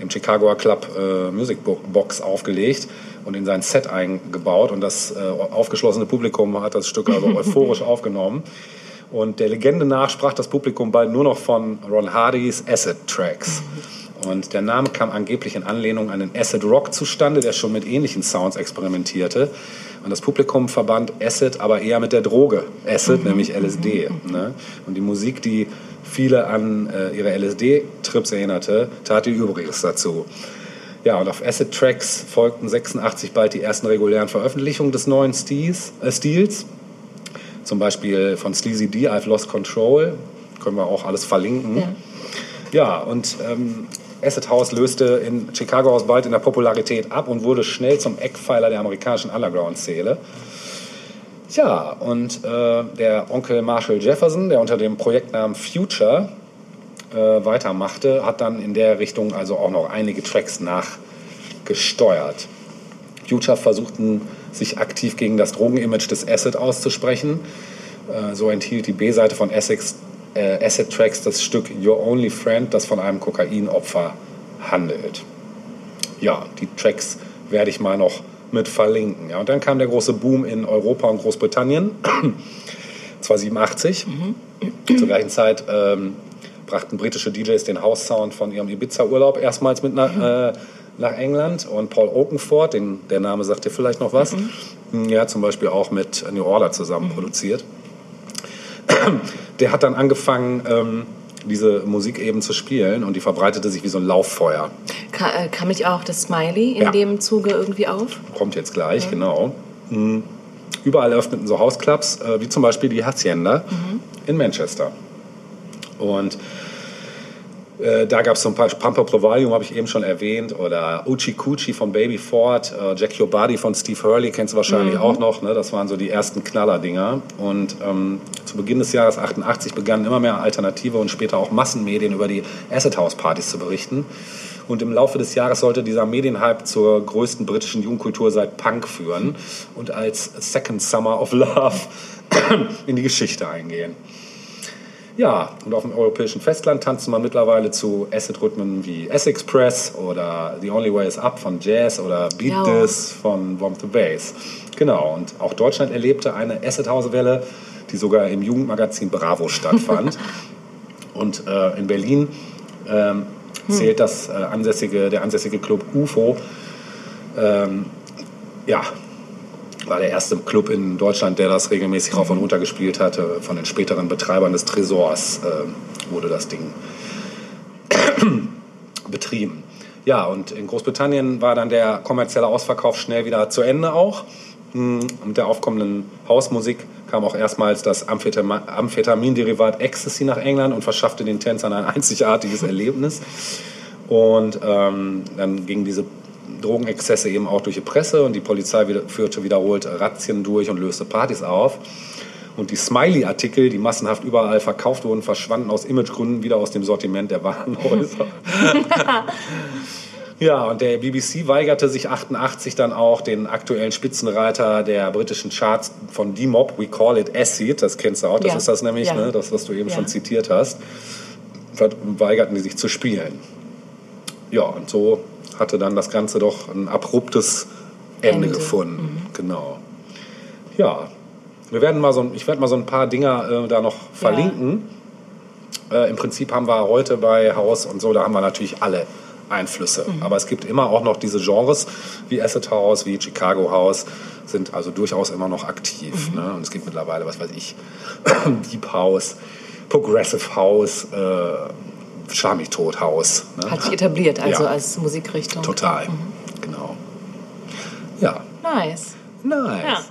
im Chicagoer Club äh, Music Bo- Box aufgelegt und in sein Set eingebaut. Und das äh, aufgeschlossene Publikum hat das Stück also euphorisch aufgenommen. Und der Legende nach sprach das Publikum bald nur noch von Ron Hardys Acid Tracks. Und der Name kam angeblich in Anlehnung an den Acid Rock zustande, der schon mit ähnlichen Sounds experimentierte. Und das Publikum verband Acid aber eher mit der Droge Acid, nämlich LSD. Ne? Und die Musik, die viele an äh, ihre LSD-Trips erinnerte, tat ihr Übriges dazu. Ja, und auf Acid Tracks folgten 86 bald die ersten regulären Veröffentlichungen des neuen Stils. Äh, Stils. Zum Beispiel von Sleazy D, I've Lost Control. Können wir auch alles verlinken. Ja. Ja, und ähm, Acid House löste in Chicago aus bald in der Popularität ab und wurde schnell zum Eckpfeiler der amerikanischen Underground-Szene. Ja, und äh, der Onkel Marshall Jefferson, der unter dem Projektnamen Future äh, weitermachte, hat dann in der Richtung also auch noch einige Tracks nachgesteuert. Future versuchten sich aktiv gegen das Drogenimage des Acid auszusprechen. Äh, so enthielt die B-Seite von Essex, äh, Acid Tracks das Stück Your Only Friend, das von einem Kokainopfer handelt. Ja, die Tracks werde ich mal noch mit verlinken. Ja, und dann kam der große Boom in Europa und Großbritannien. Zwar 87. Zur gleichen Zeit ähm, brachten britische DJs den House-Sound von ihrem Ibiza-Urlaub erstmals mit nach, äh, nach England. Und Paul Oakenfold, den, der Name sagt dir vielleicht noch was, ja, zum Beispiel auch mit New Order zusammen produziert. Der hat dann angefangen, ähm, diese Musik eben zu spielen und die verbreitete sich wie so ein Lauffeuer. Ka äh, kam nicht auch das Smiley in Ja. dem Zuge irgendwie auf? Kommt jetzt gleich, genau. Mhm. Überall eröffneten so Hausclubs, äh, wie zum Beispiel die Hacienda in Manchester. Und äh, da gab es so ein paar the Volume, habe ich eben schon erwähnt, oder Uchi Coochie von Baby Ford, äh, Jack Your Body von Steve Hurley, kennst du wahrscheinlich auch noch. Ne? Das waren so die ersten Knallerdinger. Und ähm, zu Beginn des Jahres 88 begannen immer mehr alternative und später auch Massenmedien über die Acid House Partys zu berichten. Und im Laufe des Jahres sollte dieser Medienhype zur größten britischen Jugendkultur seit Punk führen und als Second Summer of Love in die Geschichte eingehen. Ja, und auf dem europäischen Festland tanzt man mittlerweile zu Acid-Rhythmen wie S-Express oder The Only Way is Up von Jazz oder Beat Ja. This von Bomb the Bass. Genau, und auch Deutschland erlebte eine Acid-House-Welle, die sogar im Jugendmagazin Bravo stattfand. und äh, in Berlin ähm, zählt das äh, ansässige, der ansässige Club UFO ähm, ja, war der erste Club in Deutschland, der das regelmäßig rauf und runter gespielt hatte. Von den späteren Betreibern des Tresors äh, wurde das Ding betrieben. Ja, und in Großbritannien war dann der kommerzielle Ausverkauf schnell wieder zu Ende auch. Mit der aufkommenden Hausmusik kam auch erstmals das Amphetam Amphetaminderivat Ecstasy nach England und verschaffte den Tänzern ein einzigartiges Erlebnis. Und ähm, dann gingen diese Drogenexzesse eben auch durch die Presse und die Polizei wieder, führte wiederholt Razzien durch und löste Partys auf. Und die Smiley-Artikel, die massenhaft überall verkauft wurden, verschwanden aus Imagegründen wieder aus dem Sortiment der Warenhäuser. Ja, und der BBC weigerte sich 88 dann auch, den aktuellen Spitzenreiter der britischen Charts von D-Mob, We Call It Acid, das kennst du auch, das Ja. ist das nämlich, Ja. ne, das, was du eben Ja. schon zitiert hast, weigerten die sich zu spielen. Ja, und so hatte dann das Ganze doch ein abruptes Ende, Ende. Mhm. gefunden. Genau. Ja, wir werden mal so, ich werde mal so ein paar Dinger äh, da noch verlinken. Äh, Im Prinzip haben wir heute bei House und so, da haben wir natürlich alle Einflüsse. Mhm. Aber es gibt immer auch noch diese Genres wie Acid House, wie Chicago House, sind also durchaus immer noch aktiv. Mhm. Ne? Und es gibt mittlerweile, was weiß ich, Deep House, Progressive House, äh, Schlag mich tot House. Ne? Hat sich etabliert, also Ja. als Musikrichtung. Total, genau. Ja, Nice. Nice.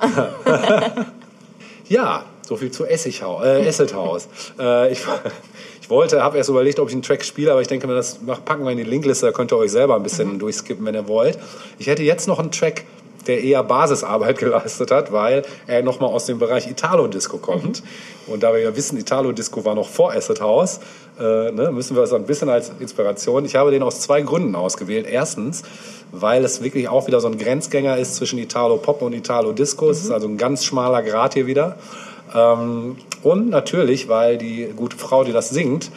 Ja, so viel zu Essighaus, äh, House. äh, ich, ich wollte, habe erst überlegt, ob ich einen Track spiele, aber ich denke, das packen wir in die Linkliste, da könnt ihr euch selber ein bisschen durchskippen, wenn ihr wollt. Ich hätte jetzt noch einen Track, der eher Basisarbeit geleistet hat, weil er nochmal aus dem Bereich Italo-Disco kommt. Und da wir ja wissen, Italo-Disco war noch vor Acid House, äh, ne, müssen wir das ein bisschen als Inspiration. Ich habe den aus zwei Gründen ausgewählt. Erstens, weil es wirklich auch wieder so ein Grenzgänger ist zwischen Italo-Pop und Italo-Disco. Es ist also ein ganz schmaler Grat hier wieder. Ähm, und natürlich, weil die gute Frau, die das singt,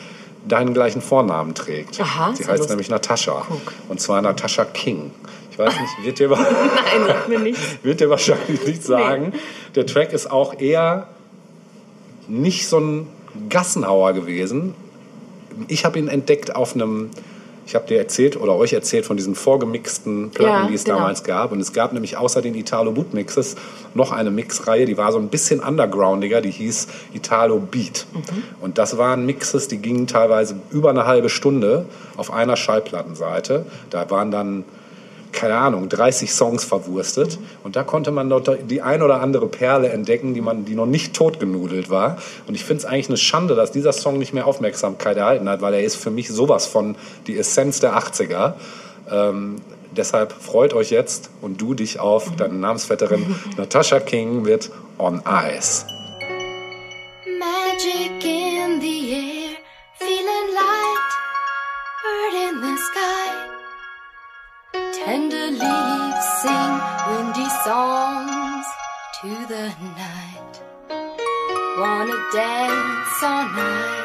deinen gleichen Vornamen trägt. Aha, Sie heißt lustig. nämlich Natascha. Guck. Und zwar Natascha King. Ich weiß nicht, wird dir, Nein, sagt mir nichts. wird dir wahrscheinlich nicht sagen. Der Track ist auch eher nicht so ein Gassenhauer gewesen. Ich habe ihn entdeckt auf einem, ich habe dir erzählt oder euch erzählt von diesen vorgemixten Platten, Ja, die es genau. damals gab. Und es gab nämlich außer den Italo Boot Mixes noch eine Mixreihe, die war so ein bisschen undergroundiger, die hieß Italo Beat. Mhm. Und das waren Mixes, die gingen teilweise über eine halbe Stunde auf einer Schallplattenseite. Da waren dann keine Ahnung, 30 Songs verwurstet. Und da konnte man dort die ein oder andere Perle entdecken, die, man, die noch nicht totgenudelt war. Und ich finde es eigentlich eine Schande, dass dieser Song nicht mehr Aufmerksamkeit erhalten hat, weil er ist für mich sowas von die Essenz der 80er. Ähm, deshalb freut euch jetzt und du dich auf deine Namensvetterin Natasha King mit On Ice. Magic in the air, feeling light, bird in the sky. Tender leaves sing windy songs to the night. Wanna dance all ice.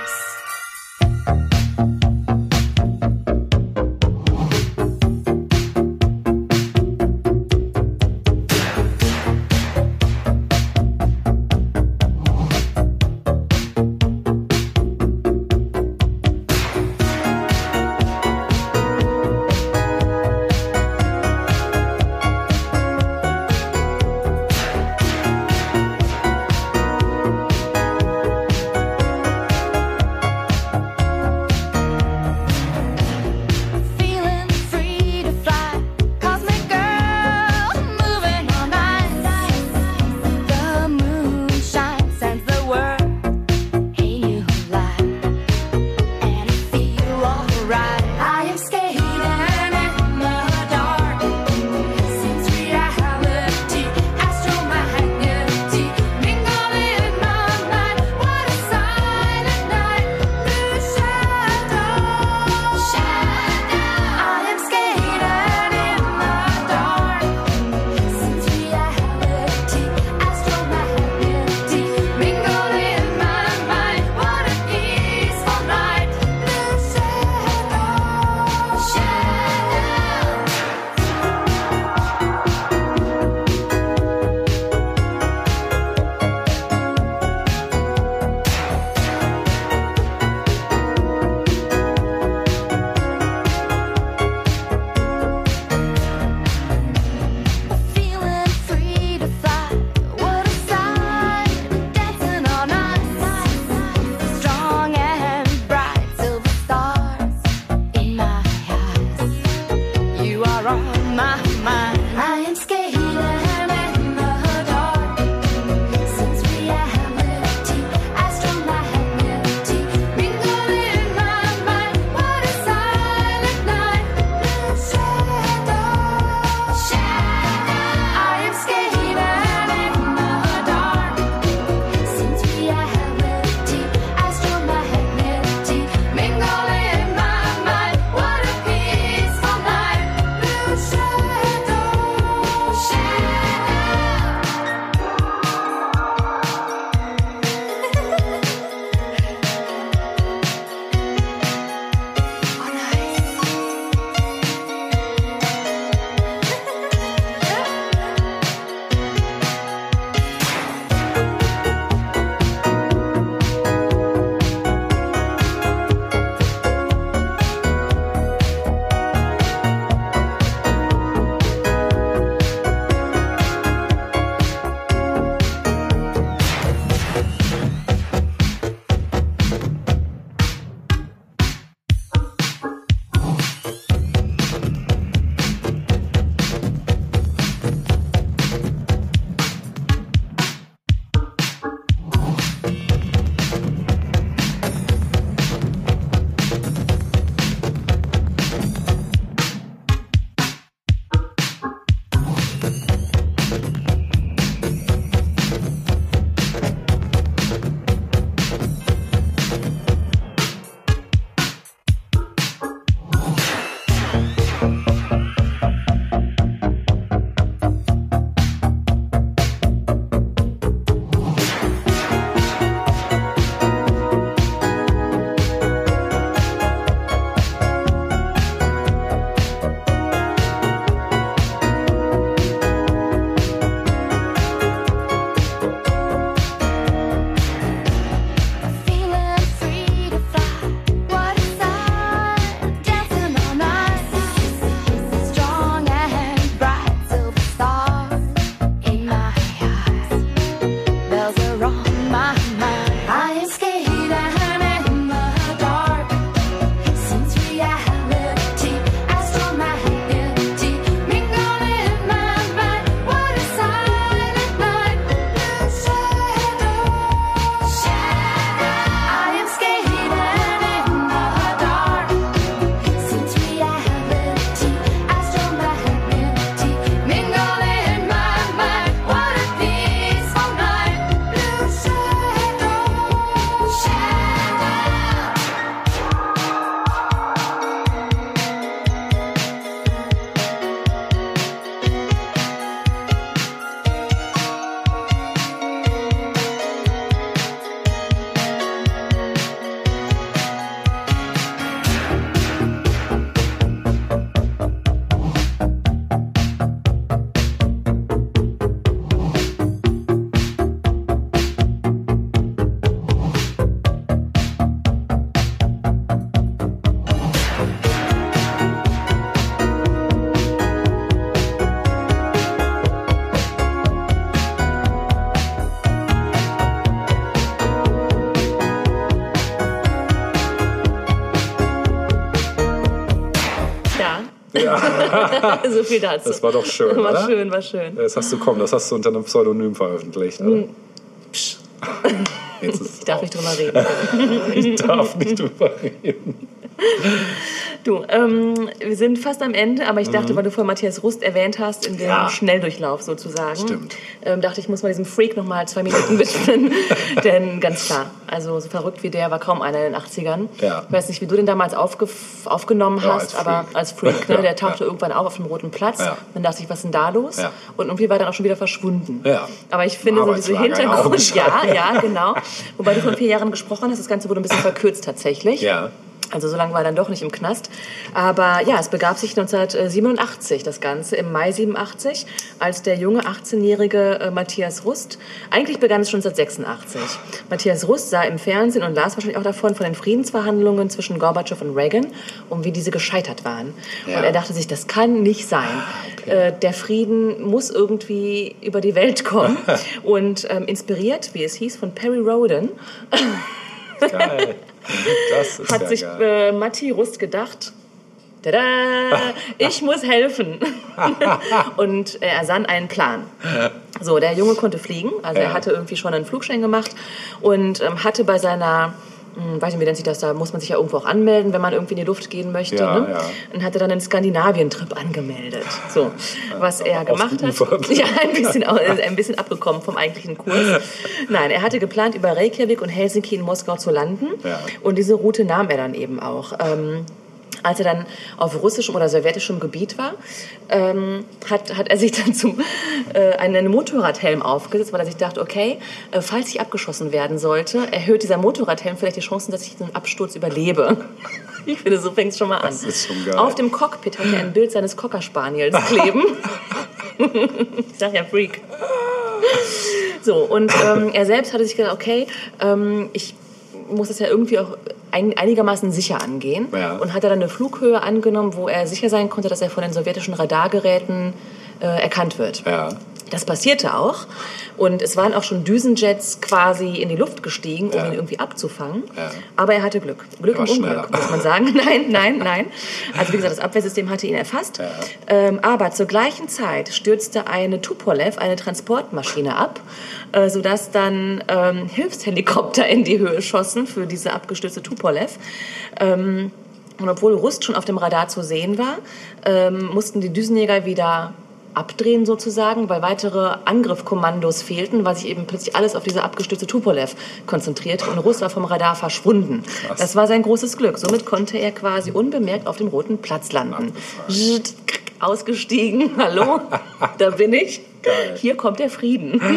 so viel dazu. Das war doch schön, War oder? schön, war schön. Das hast du kommen, das hast du unter einem Pseudonym veröffentlicht, oder? Psch, ich darf raus. nicht drüber reden. ich darf nicht drüber reden. Du, ähm, wir sind fast am Ende, aber ich dachte, weil du vorhin Matthias Rust erwähnt hast, in dem Mhm. Ja. Schnelldurchlauf sozusagen, Stimmt. Ähm, dachte ich, muss mal diesem Freak nochmal zwei Minuten widmen. Denn ganz klar, also so verrückt wie der war kaum einer in den 80ern. Ja. Ich weiß nicht, wie du den damals aufgenommen Ja, hast, als aber als Freak, ne? Der tauchte irgendwann auf auf dem Roten Platz. Dann dachte ich, was ist denn da los? Und irgendwie war dann auch schon wieder verschwunden. Ja. Aber ich finde so diese Hintergrund, ja, ja, genau. Wobei du von vier Jahren gesprochen hast, das Ganze wurde ein bisschen verkürzt tatsächlich. Ja. Also so lange war er dann doch nicht im Knast. Aber ja, es begab sich 1987 das Ganze, im Mai 87, als der junge 18-jährige äh, Matthias Rust, eigentlich begann es schon 1986. Matthias Rust sah im Fernsehen und las wahrscheinlich auch davon von den Friedensverhandlungen zwischen Gorbatschow und Reagan und wie diese gescheitert waren. Ja. Und er dachte sich, das kann nicht sein. Äh, der Frieden muss irgendwie über die Welt kommen. und ähm, inspiriert, wie es hieß, von Perry Roden, Geil. Das ist hat ja sich geil. äh, Matti Rust gedacht, tada, ich muss helfen. und er sann einen Plan. So, der Junge konnte fliegen, also Ja. er hatte irgendwie schon einen Flugschein gemacht und ähm, hatte bei seiner hm, weiß nicht, wie nennt sich das, da muss man sich ja irgendwo auch anmelden, wenn man irgendwie in die Luft gehen möchte. Ja, ne? ja. Und hatte dann einen Skandinavien-Trip angemeldet. So, was er gemacht hat. Ja, ein bisschen, äh, ein bisschen abgekommen vom eigentlichen Kurs. Nein, er hatte geplant, über Reykjavik und Helsinki in Moskau zu landen. Ja. Und diese Route nahm er dann eben auch. Ähm, als er dann auf russischem oder sowjetischem Gebiet war, ähm, hat, hat er sich dann zum, äh, einen Motorradhelm aufgesetzt, weil er sich dachte, okay, äh, falls ich abgeschossen werden sollte, erhöht dieser Motorradhelm vielleicht die Chancen, dass ich den Absturz überlebe. Ich finde, so fängt es schon mal an. Das ist schon geil. Auf dem Cockpit hat er ein Bild seines Cocker Spaniels kleben. ich sag ja Freak. So, und ähm, er selbst hatte sich gedacht, okay, ähm, ich muss das ja irgendwie auch ein, einigermaßen sicher angehen. Ja. Und hat er dann eine Flughöhe angenommen, wo er sicher sein konnte, dass er von den sowjetischen Radargeräten äh, erkannt wird. Ja. Das passierte auch. Und es waren auch schon Düsenjets quasi in die Luft gestiegen, um Ja. ihn irgendwie abzufangen. Ja. Aber er hatte Glück. Glück im Unglück, schneller. muss man sagen. Nein, nein, nein. Also wie gesagt, das Abwehrsystem hatte ihn erfasst. Ja. Ähm, aber zur gleichen Zeit stürzte eine Tupolev, eine Transportmaschine ab, äh, sodass dann ähm, Hilfshelikopter in die Höhe schossen für diese abgestürzte Tupolev. Ähm, und obwohl Rust schon auf dem Radar zu sehen war, ähm, mussten die Düsenjäger wieder abdrehen sozusagen, weil weitere Angriffkommandos fehlten, weil sich eben plötzlich alles auf diese abgestürzte Tupolev konzentrierte und Russ war vom Radar verschwunden. Das war sein großes Glück. Somit konnte er quasi unbemerkt auf dem Roten Platz landen. Ausgestiegen, hallo, da bin ich. Geil. Hier kommt der Frieden.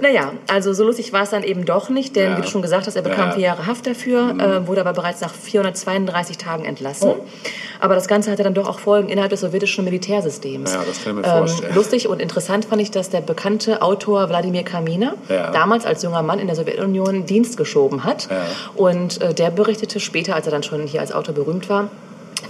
Naja, also so lustig war es dann eben doch nicht, denn Ja. wie du schon gesagt hast, er bekam Ja. Mhm. vier Jahre Haft dafür, äh, wurde aber bereits nach 432 Tagen entlassen. Oh. Aber das Ganze hatte dann doch auch Folgen innerhalb des sowjetischen Militärsystems. Ja, das kann ich mir ähm, vorstellen. Lustig und interessant fand ich, dass der bekannte Autor Wladimir Kaminer Ja. damals als junger Mann in der Sowjetunion Dienst geschoben hat. Und äh, der berichtete später, als er dann schon hier als Autor berühmt war,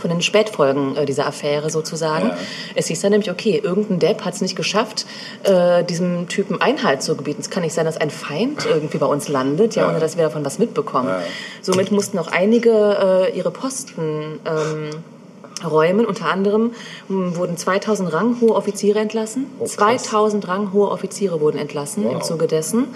von den Spätfolgen äh, dieser Affäre sozusagen. Ja. Es hieß dann nämlich, okay, irgendein Depp hat es nicht geschafft, äh, diesem Typen Einhalt zu gebieten. Es kann nicht sein, dass ein Feind irgendwie bei uns landet, ja, Ja. ohne dass wir davon was mitbekommen. Ja. Somit mussten auch einige äh, ihre Posten ähm, räumen. Unter anderem mh, wurden 2000 ranghohe Offiziere entlassen. Oh, krass. 2000 ranghohe Offiziere wurden entlassen im Wow. Zuge dessen.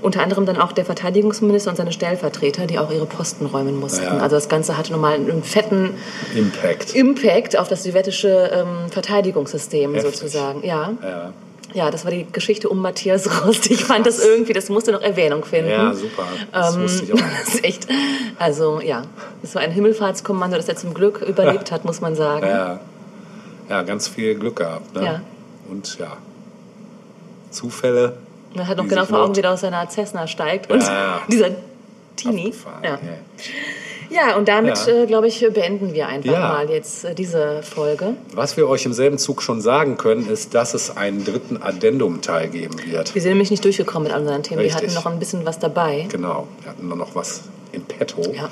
Unter anderem dann auch der Verteidigungsminister und seine Stellvertreter, die auch ihre Posten räumen mussten. Ja. Also das Ganze hatte nochmal einen fetten Impact. Impact auf das sowjetische ähm, Verteidigungssystem Heftig. sozusagen. Ja. Ja. Ja, das war die Geschichte um Matthias Rost. Ich fand das irgendwie, das musste noch Erwähnung finden. Ja, super. Das Ähm, wusste ich auch nicht. echt, also ja, das war ein Himmelfahrtskommando, das er zum Glück überlebt hat, muss man sagen. Ja. ja, ganz viel Glück gehabt. Ne? Ja. Und ja, Zufälle. Man hat noch genau vor Augen, wie der aus seiner Cessna steigt und Ja. dieser Teenie. Abgefahren, Ja. Ja. und damit, Ja. äh, glaube ich, beenden wir einfach Ja. mal jetzt äh, diese Folge. Was wir euch im selben Zug schon sagen können, ist, dass es einen dritten Addendum-Teil geben wird. Wir sind nämlich nicht durchgekommen mit all unseren Themen. Wir Richtig. hatten noch ein bisschen was dabei. Genau, wir hatten nur noch was in petto. Ja.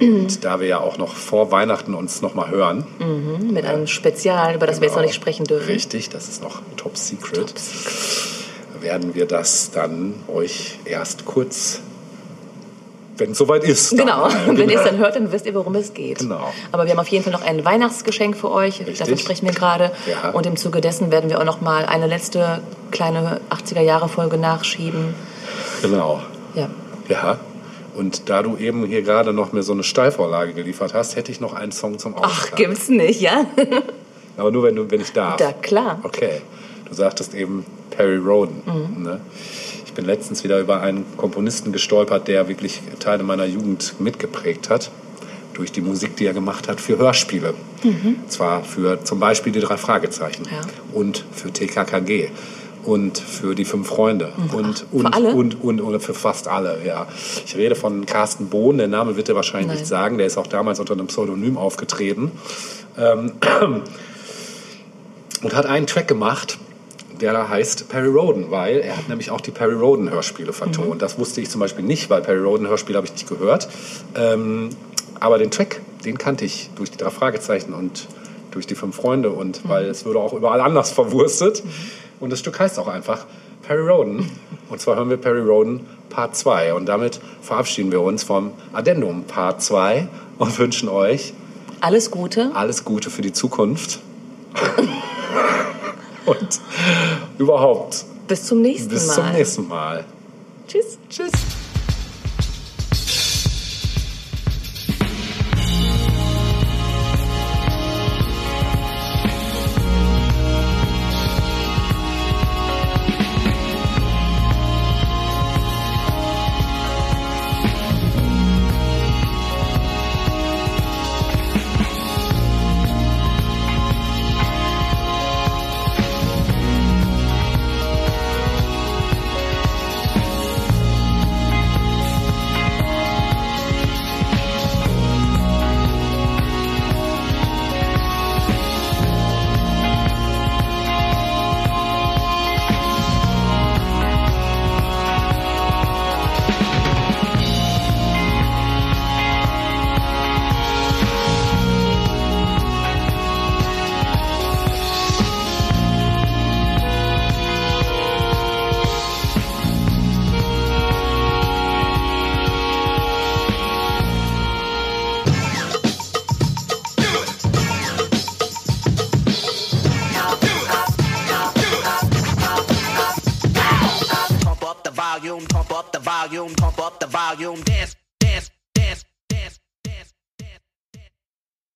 Und da wir ja auch noch vor Weihnachten uns noch mal hören, Mit einem Spezial, über das wir jetzt noch Genau. nicht sprechen dürfen. Richtig, das ist noch top secret. werden wir das dann euch erst kurz wenn es soweit ist. dann Genau, und wenn ihr es dann hört, dann wisst ihr, worum es geht. Genau. Aber wir haben auf jeden Fall noch ein Weihnachtsgeschenk für euch, davon sprechen wir gerade. Ja. Und im Zuge dessen werden wir auch noch mal eine letzte kleine 80er-Jahre-Folge nachschieben. Genau. Ja. Ja. Und da du eben hier gerade noch mir so eine Steilvorlage geliefert hast, hätte ich noch einen Song zum Ach, Ausklang. gibt's nicht, ja? Aber nur wenn, du, wenn ich darf. Da, klar. Okay. Du sagtest eben Perry Roden. Mhm. Ne? Ich bin letztens wieder über einen Komponisten gestolpert, der wirklich Teile meiner Jugend mitgeprägt hat. Durch die Musik, die er gemacht hat für Hörspiele. Und zwar für zum Beispiel die drei Fragezeichen. Mhm. Ja. Und für TKKG. Und für die fünf Freunde. Und, und, Mhm. alle? und, und, und für fast alle, ja. Ich rede von Carsten Bohn, der Name wird er wahrscheinlich Nein. nicht sagen. Der ist auch damals unter einem Pseudonym aufgetreten. Ähm, und hat einen Track gemacht, der da heißt Perry Roden, weil er hat nämlich auch die Perry Roden Hörspiele vertont. Das wusste ich zum Beispiel nicht, weil Perry Roden Hörspiele habe ich nicht gehört. Ähm, aber den Track, den kannte ich durch die drei Fragezeichen und durch die fünf Freunde und weil es würde auch überall anders verwurstet. Und das Stück heißt auch einfach Perry Roden. Und zwar hören wir Perry Roden Part 2. Und damit verabschieden wir uns vom Addendum Part 2 und wünschen euch Alles Gute. alles Gute für die Zukunft. Und überhaupt Bis zum nächsten bis Mal. zum nächsten Mal. Tschüss. Tschüss.